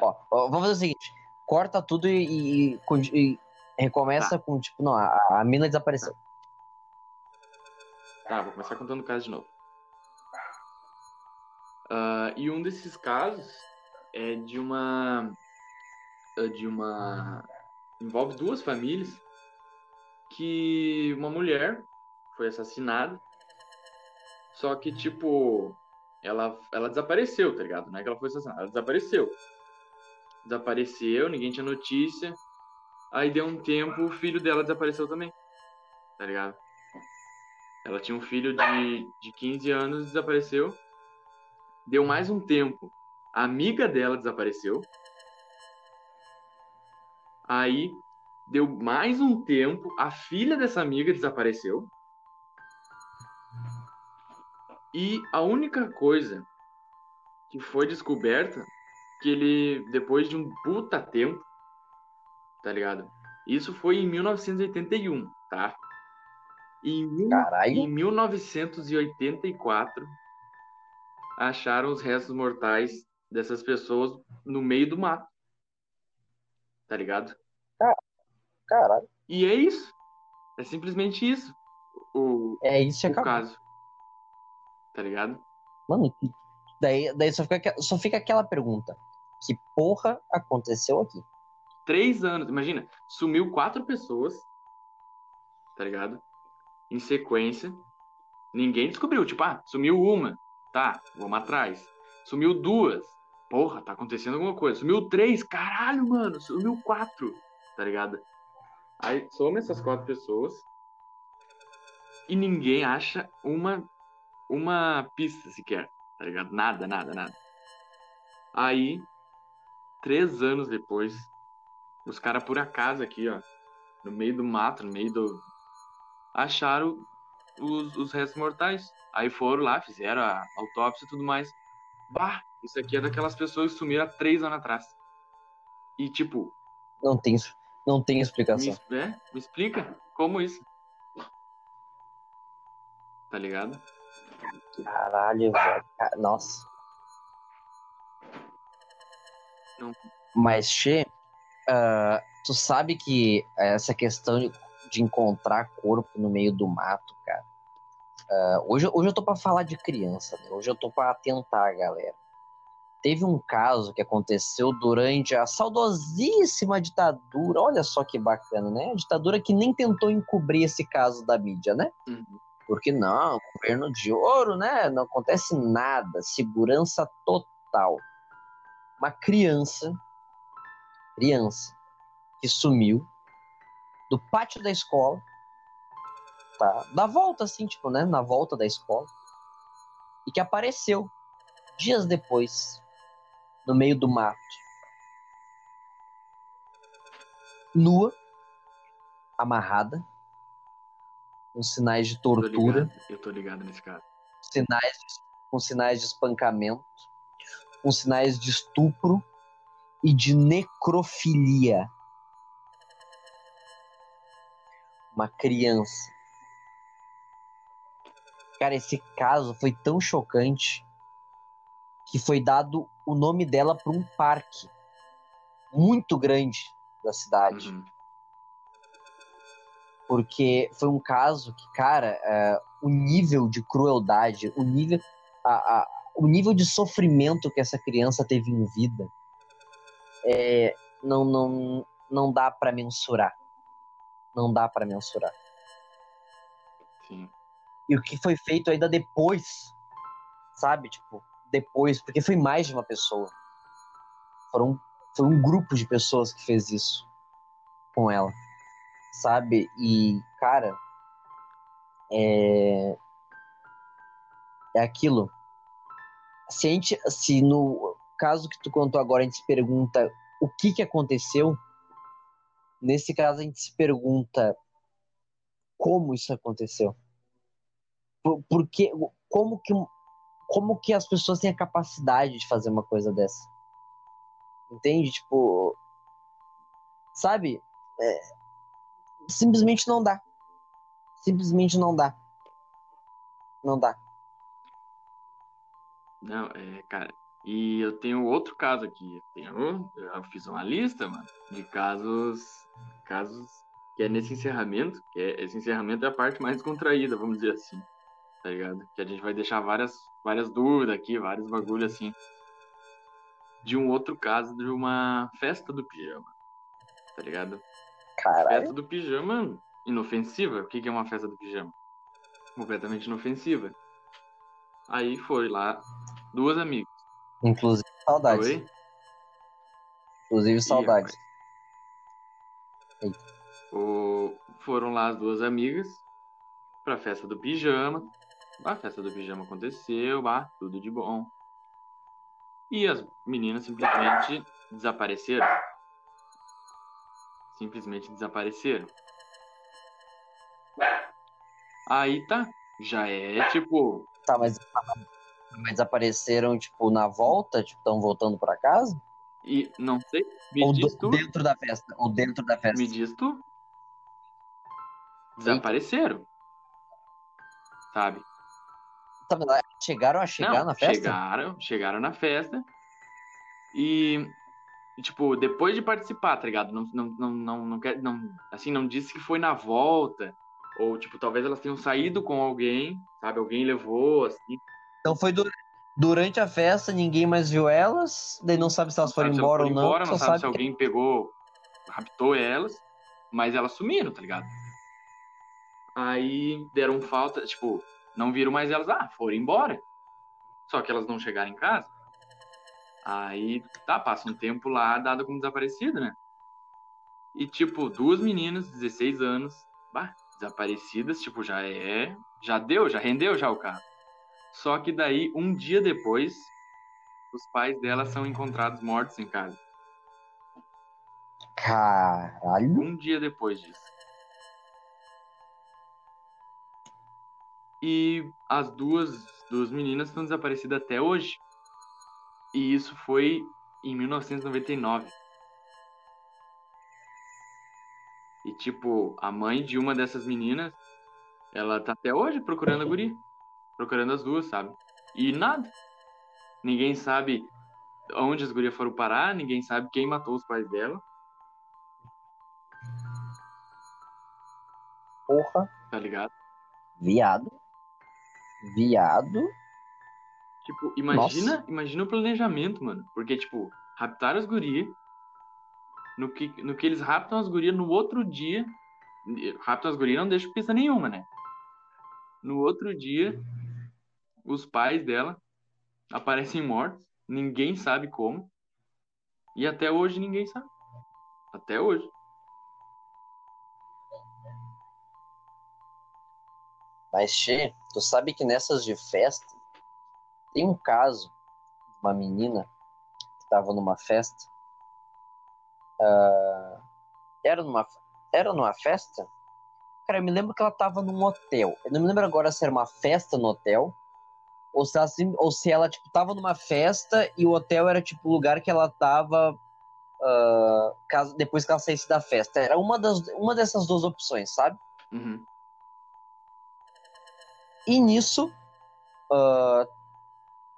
Ó, ó, vamos fazer o seguinte: corta tudo e, e- e recomeça com, tipo, não, a, a mina desapareceu. Tá, vou começar contando o caso de novo. Ah, e um desses casos é de uma. é De uma. Envolve duas famílias que uma mulher foi assassinada. Só que, tipo, ela, ela desapareceu, tá ligado? Não é que ela foi assassinada, ela desapareceu. Desapareceu, ninguém tinha notícia. Aí deu um tempo, o filho dela desapareceu também. Tá ligado? Ela tinha um filho de, de 15 anos, desapareceu. Deu mais um tempo. A amiga dela desapareceu. Aí deu mais um tempo. A filha dessa amiga desapareceu. E a única coisa que foi descoberta que ele, depois de um puta tempo, tá ligado? Isso foi em 1981, tá? E em, Caralho. em 1984, acharam os restos mortais dessas pessoas no meio do mato. Tá ligado? Caralho. E é isso. É simplesmente isso. O, É isso o acabou. caso. Tá ligado? Mano, daí, daí só, fica, só fica aquela pergunta: que porra aconteceu aqui? Três anos. Imagina, sumiu quatro pessoas. Tá ligado? Em sequência. Ninguém descobriu. Tipo, ah, sumiu uma. Tá, vamos atrás. Sumiu duas. Porra, tá acontecendo alguma coisa. Sumiu três. Caralho, mano. Sumiu quatro. Tá ligado? Aí some essas quatro pessoas. E ninguém acha uma, uma pista sequer. Tá ligado? Nada, nada, nada. Aí, três anos depois, os caras por acaso aqui, ó, no meio do mato, no meio do. acharam os, os restos mortais. Aí foram lá, fizeram a autópsia e tudo mais. Bah, isso aqui é daquelas pessoas que sumiram há três anos atrás. E tipo, Não tem, não tem me, explicação. es- é, me explica como isso. Tá ligado? Caralho, velho. Nossa. Não. Mas, Che, ah, tu sabe que essa questão de, de encontrar corpo no meio do mato, ah, hoje, hoje eu tô pra falar de criança, né? Hoje eu tô pra atentar galera. Teve um caso que aconteceu durante a saudosíssima ditadura. Olha só que bacana, né? A ditadura que nem tentou encobrir esse caso da mídia, né? Uhum. Porque não, governo de ouro, né? Não acontece nada, segurança total. Uma criança, criança, que sumiu do pátio da escola, tá? Da volta, assim, tipo, né? Na volta da escola. e que apareceu dias depois no meio do mato. Nua, amarrada, com sinais de Tô tortura, ligado, Eu tô ligado nesse caso. sinais, com sinais de espancamento, com sinais de estupro e de necrofilia. Uma criança. Cara, esse caso foi tão chocante que foi dado o nome dela para um parque muito grande da cidade Uhum. porque foi um caso que, cara, é, o nível de crueldade, o nível, a, a- o nível de sofrimento que essa criança teve em vida, é, não, não, não dá pra mensurar. Não dá pra mensurar. Sim. E o que foi feito ainda depois, sabe? Tipo, depois, porque foi mais de uma pessoa. Foram, foi um grupo de pessoas que fez isso com ela, sabe? E, cara, é. É aquilo. Se a gente, se no caso que tu contou agora, a gente se pergunta o que que aconteceu, nesse caso a gente se pergunta como isso aconteceu. Por, porque, como que, como que as pessoas têm a capacidade de fazer uma coisa dessa? Entende? Tipo, sabe? É, simplesmente não dá. Simplesmente não dá. Não dá. Não, é, cara. E eu tenho outro caso aqui. Eu, tenho, eu fiz uma lista, mano, de casos. Casos que é nesse encerramento. Que é, esse encerramento é a parte mais descontraída, vamos dizer assim. Tá ligado? Que a gente vai deixar várias, várias dúvidas aqui, vários bagulho assim. De um outro caso de uma festa do pijama. Tá ligado? Caralho. Festa do pijama inofensiva. O que que é uma festa do pijama? Completamente inofensiva. Aí foi lá duas amigas. Inclusive saudades. Oi? Inclusive saudades. O... Foram lá as duas amigas pra festa do pijama. A festa do pijama aconteceu, ah, tudo de bom. E as meninas simplesmente desapareceram. Simplesmente desapareceram. Aí tá. Já é tipo. Tá, mas, mas apareceram, tipo, na volta? Tipo, estão voltando pra casa? E não sei. Me Ou diz do- dentro da festa? Ou dentro da festa? Me diz tu. Desapareceram. Sabe? Tá vendo? Chegaram a chegar Não, na festa? Chegaram, chegaram na festa. E, tipo, depois de participar, tá ligado? Não, não, não, não, não, quer, não, assim, não disse que foi na volta. Ou, tipo, talvez elas tenham saído com alguém, sabe? Alguém levou, assim. Então foi du- durante a festa, ninguém mais viu elas, daí não sabe se elas foram embora ou não. embora, não sabe se que- alguém pegou, raptou elas, mas elas sumiram, tá ligado? Aí deram falta, tipo, não viram mais elas, ah, foram embora. Só que elas não chegaram em casa. Aí, tá, passa um tempo lá, dado como desaparecido, né? E, tipo, duas meninas, 16 anos, bah, desaparecidas, tipo, já é. Já deu, já rendeu já o carro. Só que daí, um dia depois, os pais delas são encontrados mortos em casa. Caralho. Um dia depois disso. E as duas, duas meninas estão desaparecidas até hoje. E isso foi em 1999. E tipo, a mãe de uma dessas meninas, ela tá até hoje procurando a guria. Procurando as duas, sabe? E nada. Ninguém sabe onde as gurias foram parar, ninguém sabe quem matou os pais dela, Porra. tá ligado? Viado. Viado. Tipo, imagina, imagina o planejamento, mano. Porque, tipo, raptaram as gurias. No que, no que eles raptam as gurias no outro dia. Raptam as gurias não deixam pista nenhuma, né? No outro dia, os pais dela aparecem mortos. Ninguém sabe como. E até hoje ninguém sabe. Até hoje. Mas, Che, tu sabe que nessas de festa, Tem um caso de uma menina que estava numa festa. Uh, era, numa, era numa festa? Cara, eu me lembro que ela estava num hotel. Eu não me lembro agora se era uma festa no hotel ou se ela, ou se ela tipo, tava numa festa e o hotel era tipo o lugar que ela tava uh, caso, depois que ela saísse da festa. Era uma, das, uma dessas duas opções, sabe? Uhum. E nisso uh,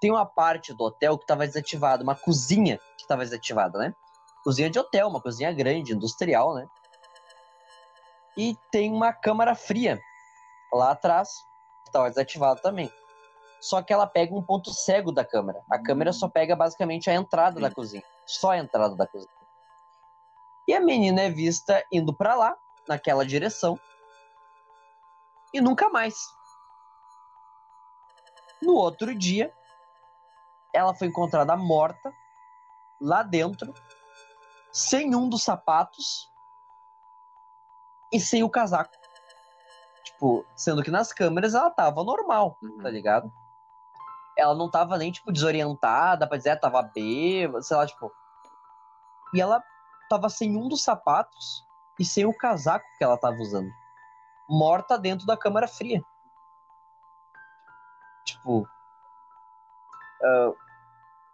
tem uma parte do hotel que estava desativada, uma cozinha que estava desativada, né? Cozinha de hotel, uma cozinha grande, industrial, né? E tem uma câmara fria lá atrás, que estava desativada também só que ela pega um ponto cego da câmera. A câmera só pega basicamente a entrada Sim. da cozinha, só a entrada da cozinha. E a menina é vista indo para lá, naquela direção, e nunca mais. No outro dia, ela foi encontrada morta lá dentro, sem um dos sapatos e sem o casaco. Tipo, sendo que nas câmeras ela tava normal, tá uhum. tá ligado? ela não tava nem, tipo, desorientada pra dizer, ah, tava bêbada, sei lá, tipo. E ela tava sem um dos sapatos e sem o casaco que ela tava usando. Morta dentro da câmara fria. Tipo. Uh,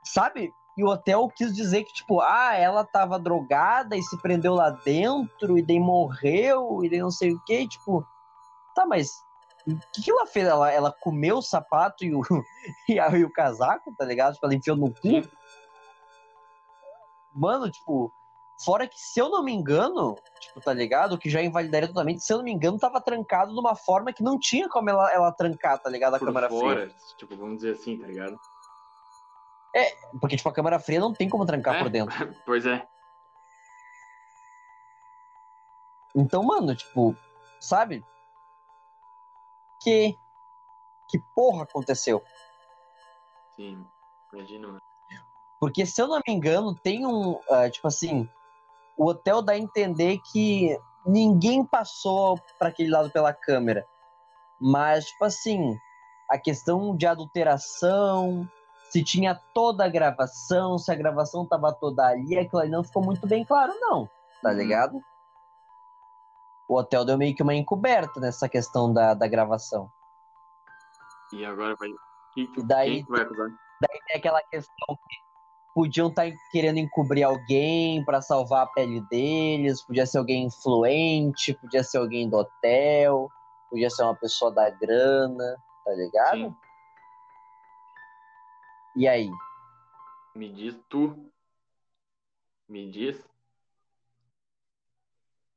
sabe? E o hotel quis dizer que, tipo, ah, ela tava drogada e se prendeu lá dentro e daí morreu e daí não sei o que, tipo. Tá, mas o que, que ela fez? Ela, ela comeu o sapato e o, e, a, e o casaco, tá ligado? Tipo, ela enfiou no cu. Mano, tipo, fora que, se eu não me engano, tipo, tá ligado? Que já invalidaria totalmente, se eu não me engano, tava trancado de uma forma que não tinha como ela, ela trancar, tá ligado? A Por câmera fora, fria. tipo, vamos dizer assim, tá ligado? É, porque, tipo, a câmera fria não tem como trancar é, por dentro. pois é. Então, mano, tipo, sabe? que que porra aconteceu? Sim, imagino. Porque se eu não me engano, tem um, uh, tipo assim, o hotel dá a entender que ninguém passou para aquele lado pela câmera. Mas tipo assim, a questão de adulteração, se tinha toda a gravação, se a gravação tava toda ali, aquilo ali não ficou muito bem claro não, tá uhum. ligado? o hotel deu meio que uma encoberta nessa questão da, da gravação. E agora vai. Que, e daí, vai acusar? Daí tem aquela questão que podiam estar tá querendo encobrir alguém para salvar a pele deles, podia ser alguém influente, podia ser alguém do hotel, podia ser uma pessoa da grana, tá ligado? Sim. E aí? Me diz tu. Me diz.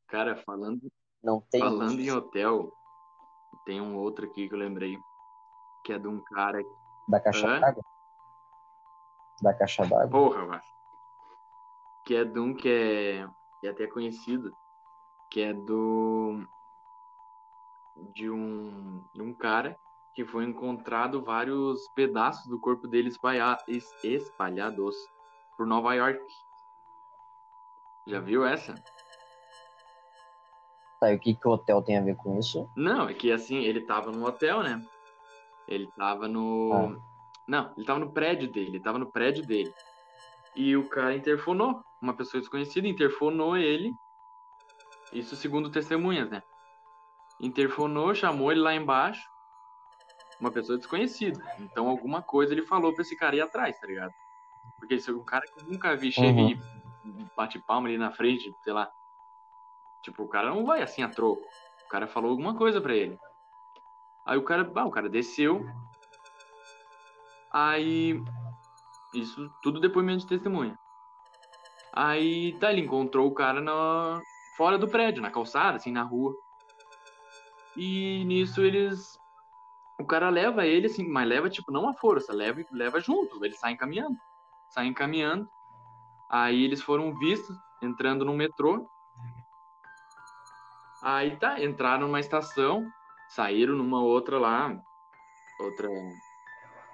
Cara, falando não tem. Falando em hotel, tem um outro aqui que eu lembrei. Que é de um cara. Da caixa d'água? Da caixa d'água? Porra, mano. Que é de um que é, que é até conhecido. Que é do. De um, de um cara que foi encontrado vários pedaços do corpo dele espalhados por Nova York. Já viu essa? Tá, e o que, que o hotel tem a ver com isso? Não, é que assim, ele tava no hotel, né? Ele tava no. Ah. Não, ele tava no prédio dele, ele tava no prédio dele. E o cara interfonou, uma pessoa desconhecida interfonou ele. Isso segundo testemunhas, né? Interfonou, chamou ele lá embaixo. Uma pessoa desconhecida. Então alguma coisa ele falou pra esse cara ir atrás, tá ligado? Porque se um cara que nunca vi chega uhum. e bate palma ali na frente, sei lá, Tipo, o cara não vai assim a troco. O cara falou alguma coisa para ele. Aí o cara, ah, o cara desceu. Aí isso tudo depoimento de testemunha. Aí tá, ele encontrou o cara na fora do prédio, na calçada, assim, na rua. E nisso eles o cara leva ele assim, mas leva tipo não a força, leva leva junto, eles saem caminhando. Saem caminhando. Aí eles foram vistos entrando no metrô Aí tá, entraram numa estação, saíram numa outra lá, outra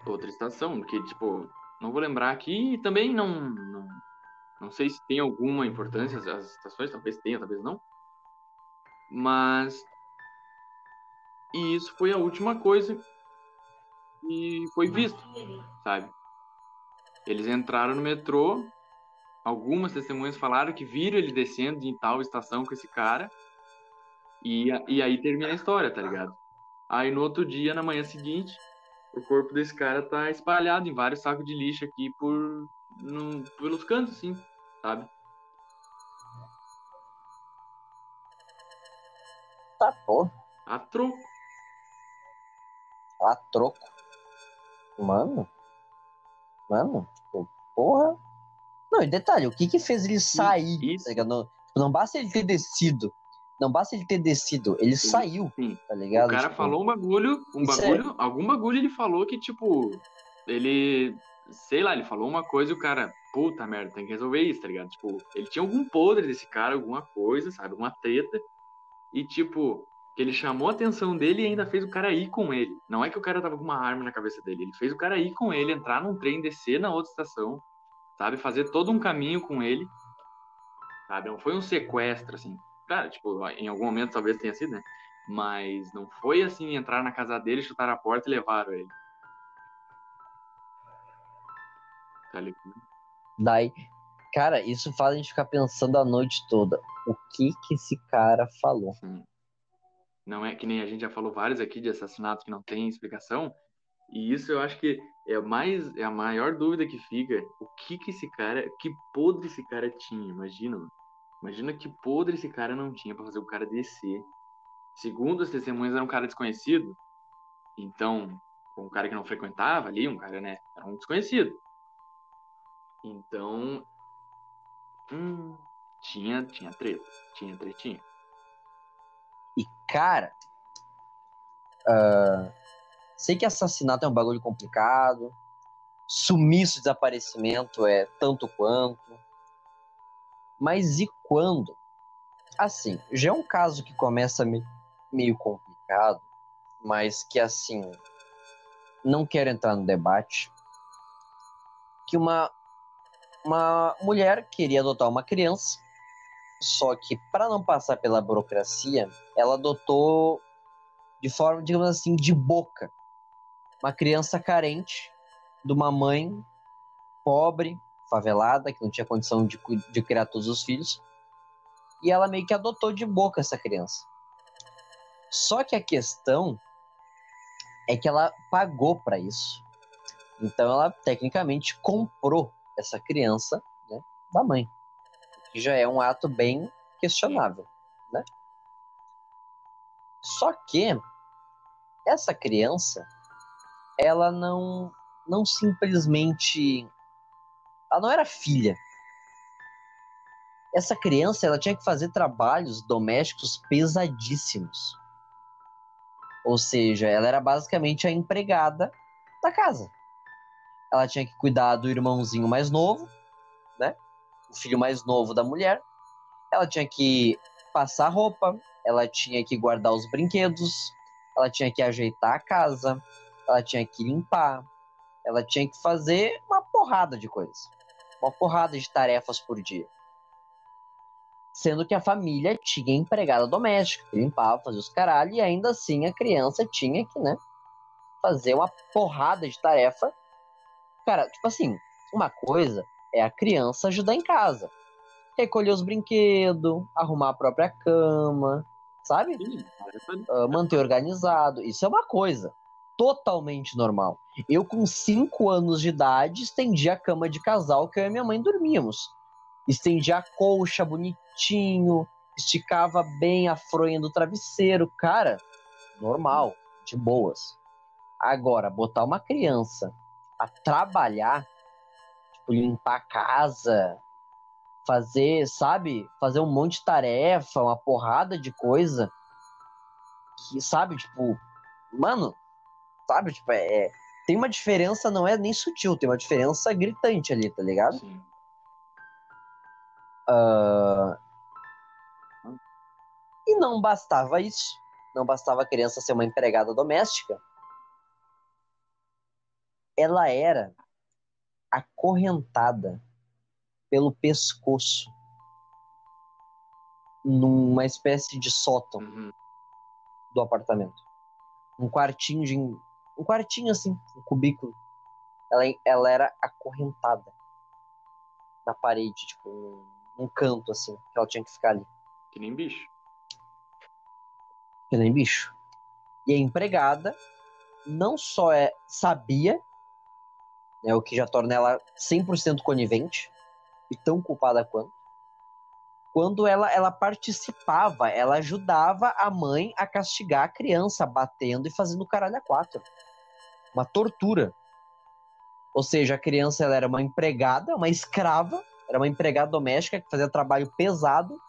outra estação, que tipo, não vou lembrar aqui, e também não, não não sei se tem alguma importância as estações, talvez tenha, talvez não. Mas e isso foi a última coisa e foi visto, sabe? Eles entraram no metrô, algumas testemunhas falaram que viram ele descendo em tal estação com esse cara, e, e aí termina a história, tá ligado? Aí no outro dia, na manhã seguinte, o corpo desse cara tá espalhado em vários sacos de lixo aqui por no, pelos cantos, assim, sabe? Tá, pô. A troco. A troco. Mano. Mano, tipo, porra. Não, e detalhe, o que que fez ele sair? Isso. Tá não, não basta ele ter descido. Não basta ele ter descido, ele Sim, saiu, Sim. tá ligado? O cara Tipo, falou um bagulho, um Isso bagulho, algum bagulho ele falou que, tipo, ele, sei lá, ele falou uma coisa e o cara, puta merda, tem que resolver isso, tá ligado? Tipo, ele tinha algum podre desse cara, alguma coisa, sabe, uma treta, e, tipo, que ele chamou a atenção dele e ainda fez o cara ir com ele. Não é que o cara tava com uma arma na cabeça dele, ele fez o cara ir com ele, entrar num trem, descer na outra estação, sabe, fazer todo um caminho com ele, sabe, não foi um sequestro, assim. Cara, tipo, em algum momento talvez tenha sido, né? Mas não foi assim entrar na casa dele, chutar a porta e levaram ele. Tá ligado? Daí, cara, isso faz a gente ficar pensando a noite toda. O que que esse cara falou? Sim. Não é que nem a gente já falou vários aqui de assassinatos que não tem explicação. E isso eu acho que é mais é a maior dúvida que fica. O que que esse cara, que podre esse cara tinha? Imagina, mano. Imagina que podre esse cara não tinha pra fazer o cara descer. Segundo as testemunhas, era um cara desconhecido. Então, um cara que não frequentava ali, um cara, né? Era um desconhecido. Então, hum, tinha, tinha treta, tinha tretinha. E, cara, ah, sei que assassinato é um bagulho complicado, sumiço, desaparecimento é tanto quanto. Mas e quando? Assim, já é um caso que começa me- meio complicado, mas que, assim, não quero entrar no debate. Que uma, uma mulher queria adotar uma criança, só que para não passar pela burocracia, ela adotou de forma, digamos assim, de boca. Uma criança carente de uma mãe pobre, favelada, que não tinha condição de, de criar todos os filhos. E ela meio que adotou de boca essa criança. Só que a questão é que ela pagou para isso. Então ela tecnicamente comprou essa criança né, da mãe. Que já é um ato bem questionável, né? Só que essa criança, ela não, não simplesmente, ela não era filha. Essa criança, ela tinha que fazer trabalhos domésticos pesadíssimos. Ou seja, ela era basicamente a empregada da casa. Ela tinha que cuidar do irmãozinho mais novo, né? O filho mais novo da mulher. Ela tinha que passar roupa, ela tinha que guardar os brinquedos, ela tinha que ajeitar a casa, ela tinha que limpar, ela tinha que fazer uma porrada de coisas. Uma porrada de tarefas por dia. Sendo que a família tinha empregada doméstica, que limpava, fazia os caralho, e ainda assim a criança tinha que, né, fazer uma porrada de tarefa. Cara, tipo assim, uma coisa é a criança ajudar em casa. Recolher os brinquedos, arrumar a própria cama, sabe? Sim, uh, manter organizado. Isso é uma coisa totalmente normal. Eu, com 5 anos de idade, estendi a cama de casal que eu e minha mãe dormíamos. Estendi a colcha bonitinho, esticava bem a fronha do travesseiro. Cara, normal, de boas. Agora, botar uma criança a trabalhar, tipo, limpar a casa, fazer, sabe? Fazer um monte de tarefa, uma porrada de coisa que, sabe, tipo, mano, sabe, tipo, é, é- tem uma diferença, não é nem sutil, tem uma diferença gritante ali, tá ligado? Sim. Ah, E não bastava isso, não bastava a criança ser uma empregada doméstica, ela era acorrentada pelo pescoço numa espécie de sótão Uhum. do apartamento. Um quartinho de. Um um quartinho assim, um cubículo. Ela, ela era acorrentada na parede, tipo, num, num canto assim, que ela tinha que ficar ali. Que nem bicho. Que nem bicho. E a empregada não só é sabia, né, o que já torna ela 100% conivente e tão culpada quanto, quando ela, ela participava, ela ajudava a mãe a castigar a criança, batendo e fazendo caralho a quatro. Uma tortura. Ou seja, a criança ela era uma empregada, uma escrava, era uma empregada doméstica que fazia trabalho pesado,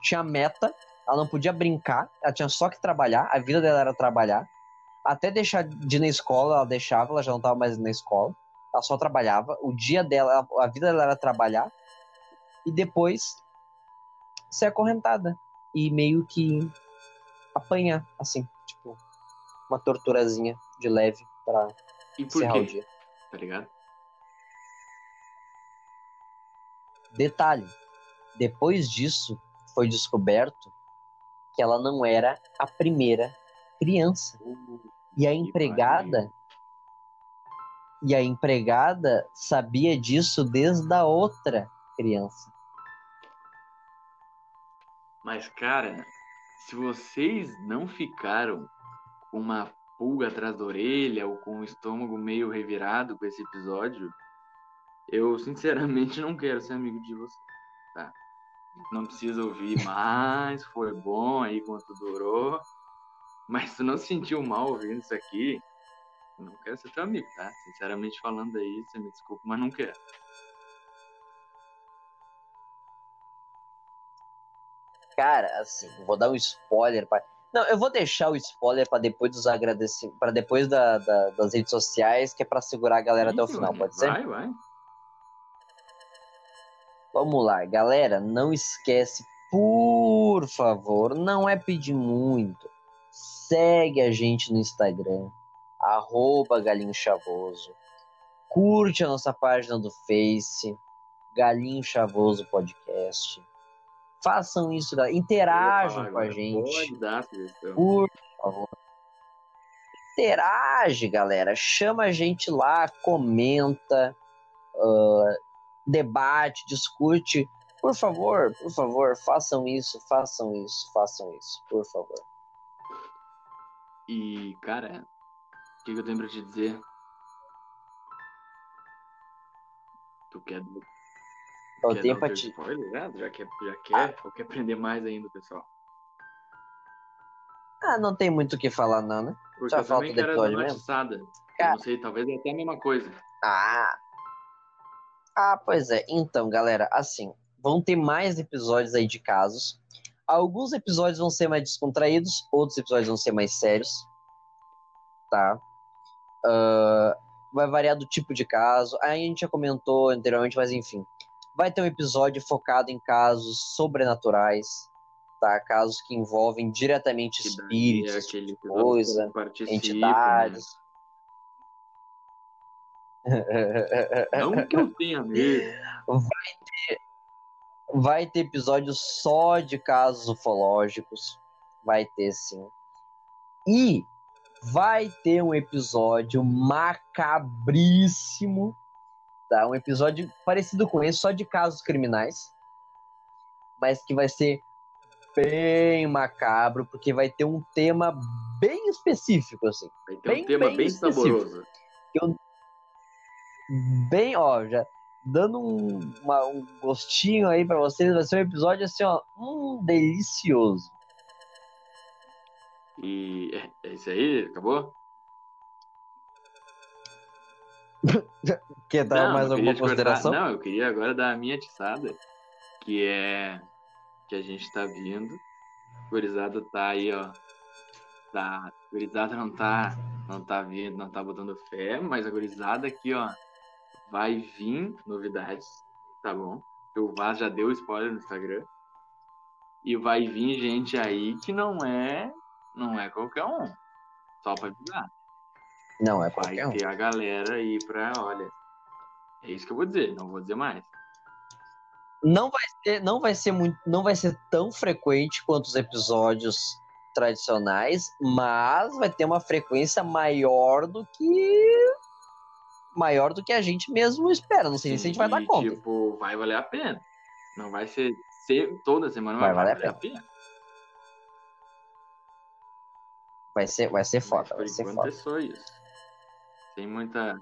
tinha meta, ela não podia brincar, ela tinha só que trabalhar, a vida dela era trabalhar. Até deixar de ir na escola, ela deixava, ela já não estava mais na escola, ela só trabalhava. O dia dela, a vida dela era trabalhar e depois ser acorrentada e meio que apanhar, assim, tipo, uma torturazinha de leve para E por encerrar o quê? dia. Tá ligado? Detalhe: depois disso, foi descoberto que ela não era a primeira criança. E a empregada. E a empregada sabia disso desde a outra criança. Mas, cara, se vocês não ficaram com uma pulga atrás da orelha ou com o estômago meio revirado com esse episódio, eu sinceramente não quero ser amigo de você, tá? Não precisa ouvir mais, foi bom aí quanto durou. Mas se não se sentiu mal ouvindo isso aqui, não quero ser teu amigo, tá? Sinceramente falando aí, você me desculpa, mas não quero. Cara, assim, vou dar um spoiler. Pra... Não, eu vou deixar o spoiler para depois dos agradecimentos, para depois da, da- das redes sociais, que é para segurar a galera até o final, pode ser? Vai, vai. Vamos lá, galera, não esquece, por favor, não é pedir muito. Segue a gente no Instagram, arroba Galinho Chavoso. Curte a nossa página do Face, Galinho Chavoso Podcast. Façam isso, galera. Interajam falar com a gente. Dar. Por favor. Interage, galera. Chama a gente lá, comenta, ah, debate, discute. Por favor, por favor, façam isso, façam isso, façam isso, por favor. E, cara, o que, que eu tenho pra te dizer? Tu quer, Eu quer o pra te. spoiler? já? Já quer, já quer? Ou quer aprender mais ainda, pessoal? Ah, não tem muito o que falar, não, né? Porque Só eu falta também quero dar atiçada. Cara- Não sei, talvez é até a mesma coisa. Ah! Ah, pois é. Então, galera, assim, vão ter mais episódios aí de casos. Alguns episódios vão ser mais descontraídos, outros episódios vão ser mais sérios. Tá? Ah, vai variar do tipo de caso. Aí a gente já comentou anteriormente, mas enfim. Vai ter um episódio focado em casos sobrenaturais, tá? Casos que envolvem diretamente Que espíritos, é coisa, né? entidades. Não que eu tenha medo. Vai ter episódio só de casos ufológicos. Vai ter sim. E vai ter um episódio macabríssimo. Tá? Um episódio parecido com esse, só de casos criminais. Mas que vai ser bem macabro, porque vai ter um tema bem específico, assim. Vai ter Bem, um tema bem bem, saboroso. bem, ó, já dando um, uma- um gostinho aí pra vocês, vai ser um episódio assim, ó, um delicioso. E é, é isso aí? Acabou? Quer dar Não, mais alguma cortar. consideração? Não, eu queria agora dar a minha atiçada, que é que a gente tá vindo. Gurizada tá aí, ó. Tá, gurizada não tá, não tá vindo, não tá botando fé, mas a gurizada aqui, ó, vai vir novidades, tá bom? O Vaz já deu spoiler no Instagram. E vai vir gente aí que não é, não é qualquer um. Só pra avisar. Não, é Vai qualquer um. ter a galera aí pra, olha. É isso que eu vou dizer, não vou dizer mais. Não vai ser, não vai ser muito, não vai ser tão frequente quanto os episódios tradicionais, mas vai ter uma frequência maior do que maior do que a gente mesmo espera. Não sei Sim, se a gente vai dar conta. Tipo, vai valer a pena. Não vai ser, ser toda semana, Vai vai, valer a valer a pena. Vai ser, vai ser foda, vai ser foda. é só isso. Sem muita.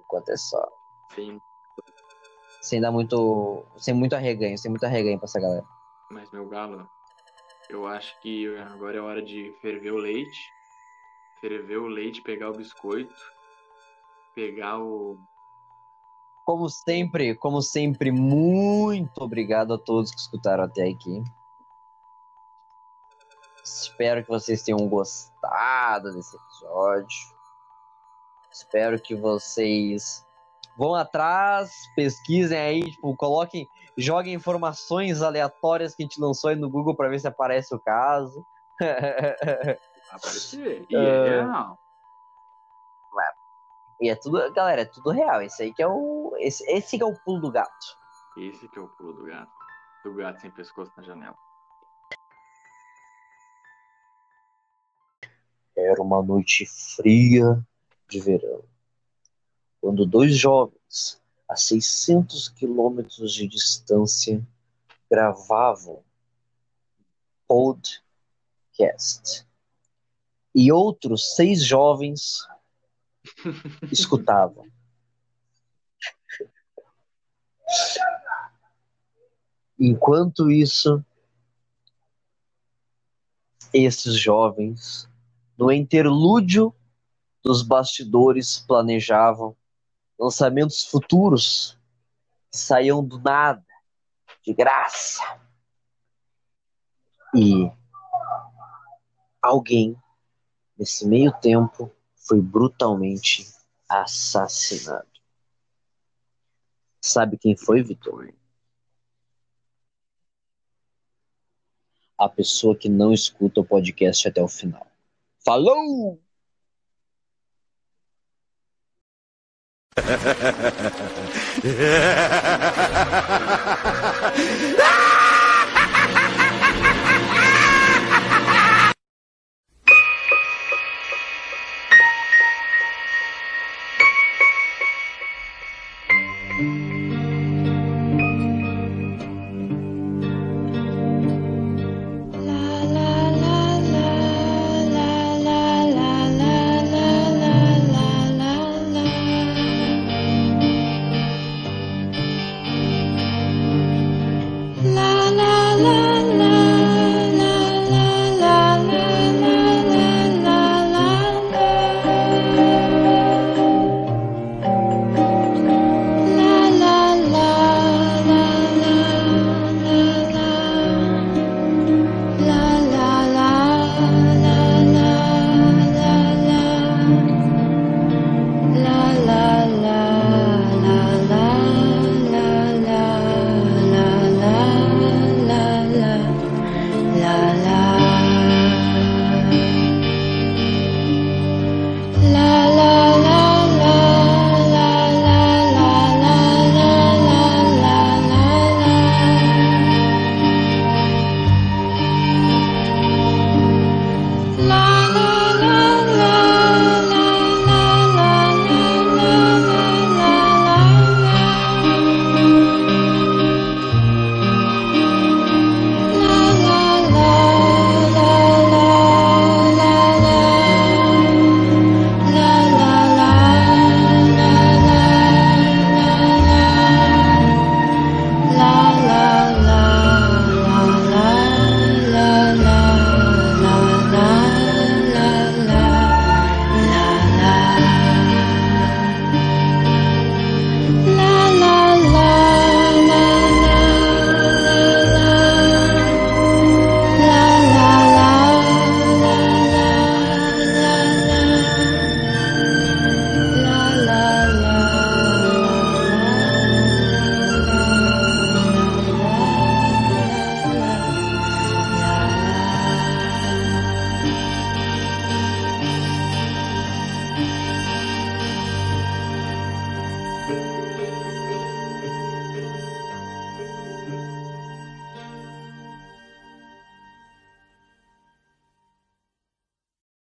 Enquanto é só. Sem... Sem dar muito. Sem muito arreganho, sem muito arreganho pra essa galera. Mas, meu galo, eu acho que agora é hora de ferver o leite. Ferver o leite, pegar o biscoito. Pegar o. Como sempre, como sempre, muito obrigado a todos que escutaram até aqui. Espero que vocês tenham gostado desse episódio. Espero que vocês vão atrás, pesquisem aí, tipo, coloquem, joguem informações aleatórias que a gente lançou aí no Google para ver se aparece o caso. Aparecer. E Ah. é real. e é tudo, galera, é tudo real. Esse aí que é o esse, esse que é o pulo do gato. Esse que é o pulo do gato. Do gato sem pescoço na janela. Era uma noite fria de verão, quando dois jovens, a 600 quilômetros de distância, gravavam podcast. E outros seis jovens escutavam. Enquanto isso, esses jovens no interlúdio dos bastidores planejavam lançamentos futuros que saíam do nada, de graça. E alguém, nesse meio tempo, foi brutalmente assassinado. Sabe quem foi, Vitor? A pessoa que não escuta o podcast até o final. Falou! Ah!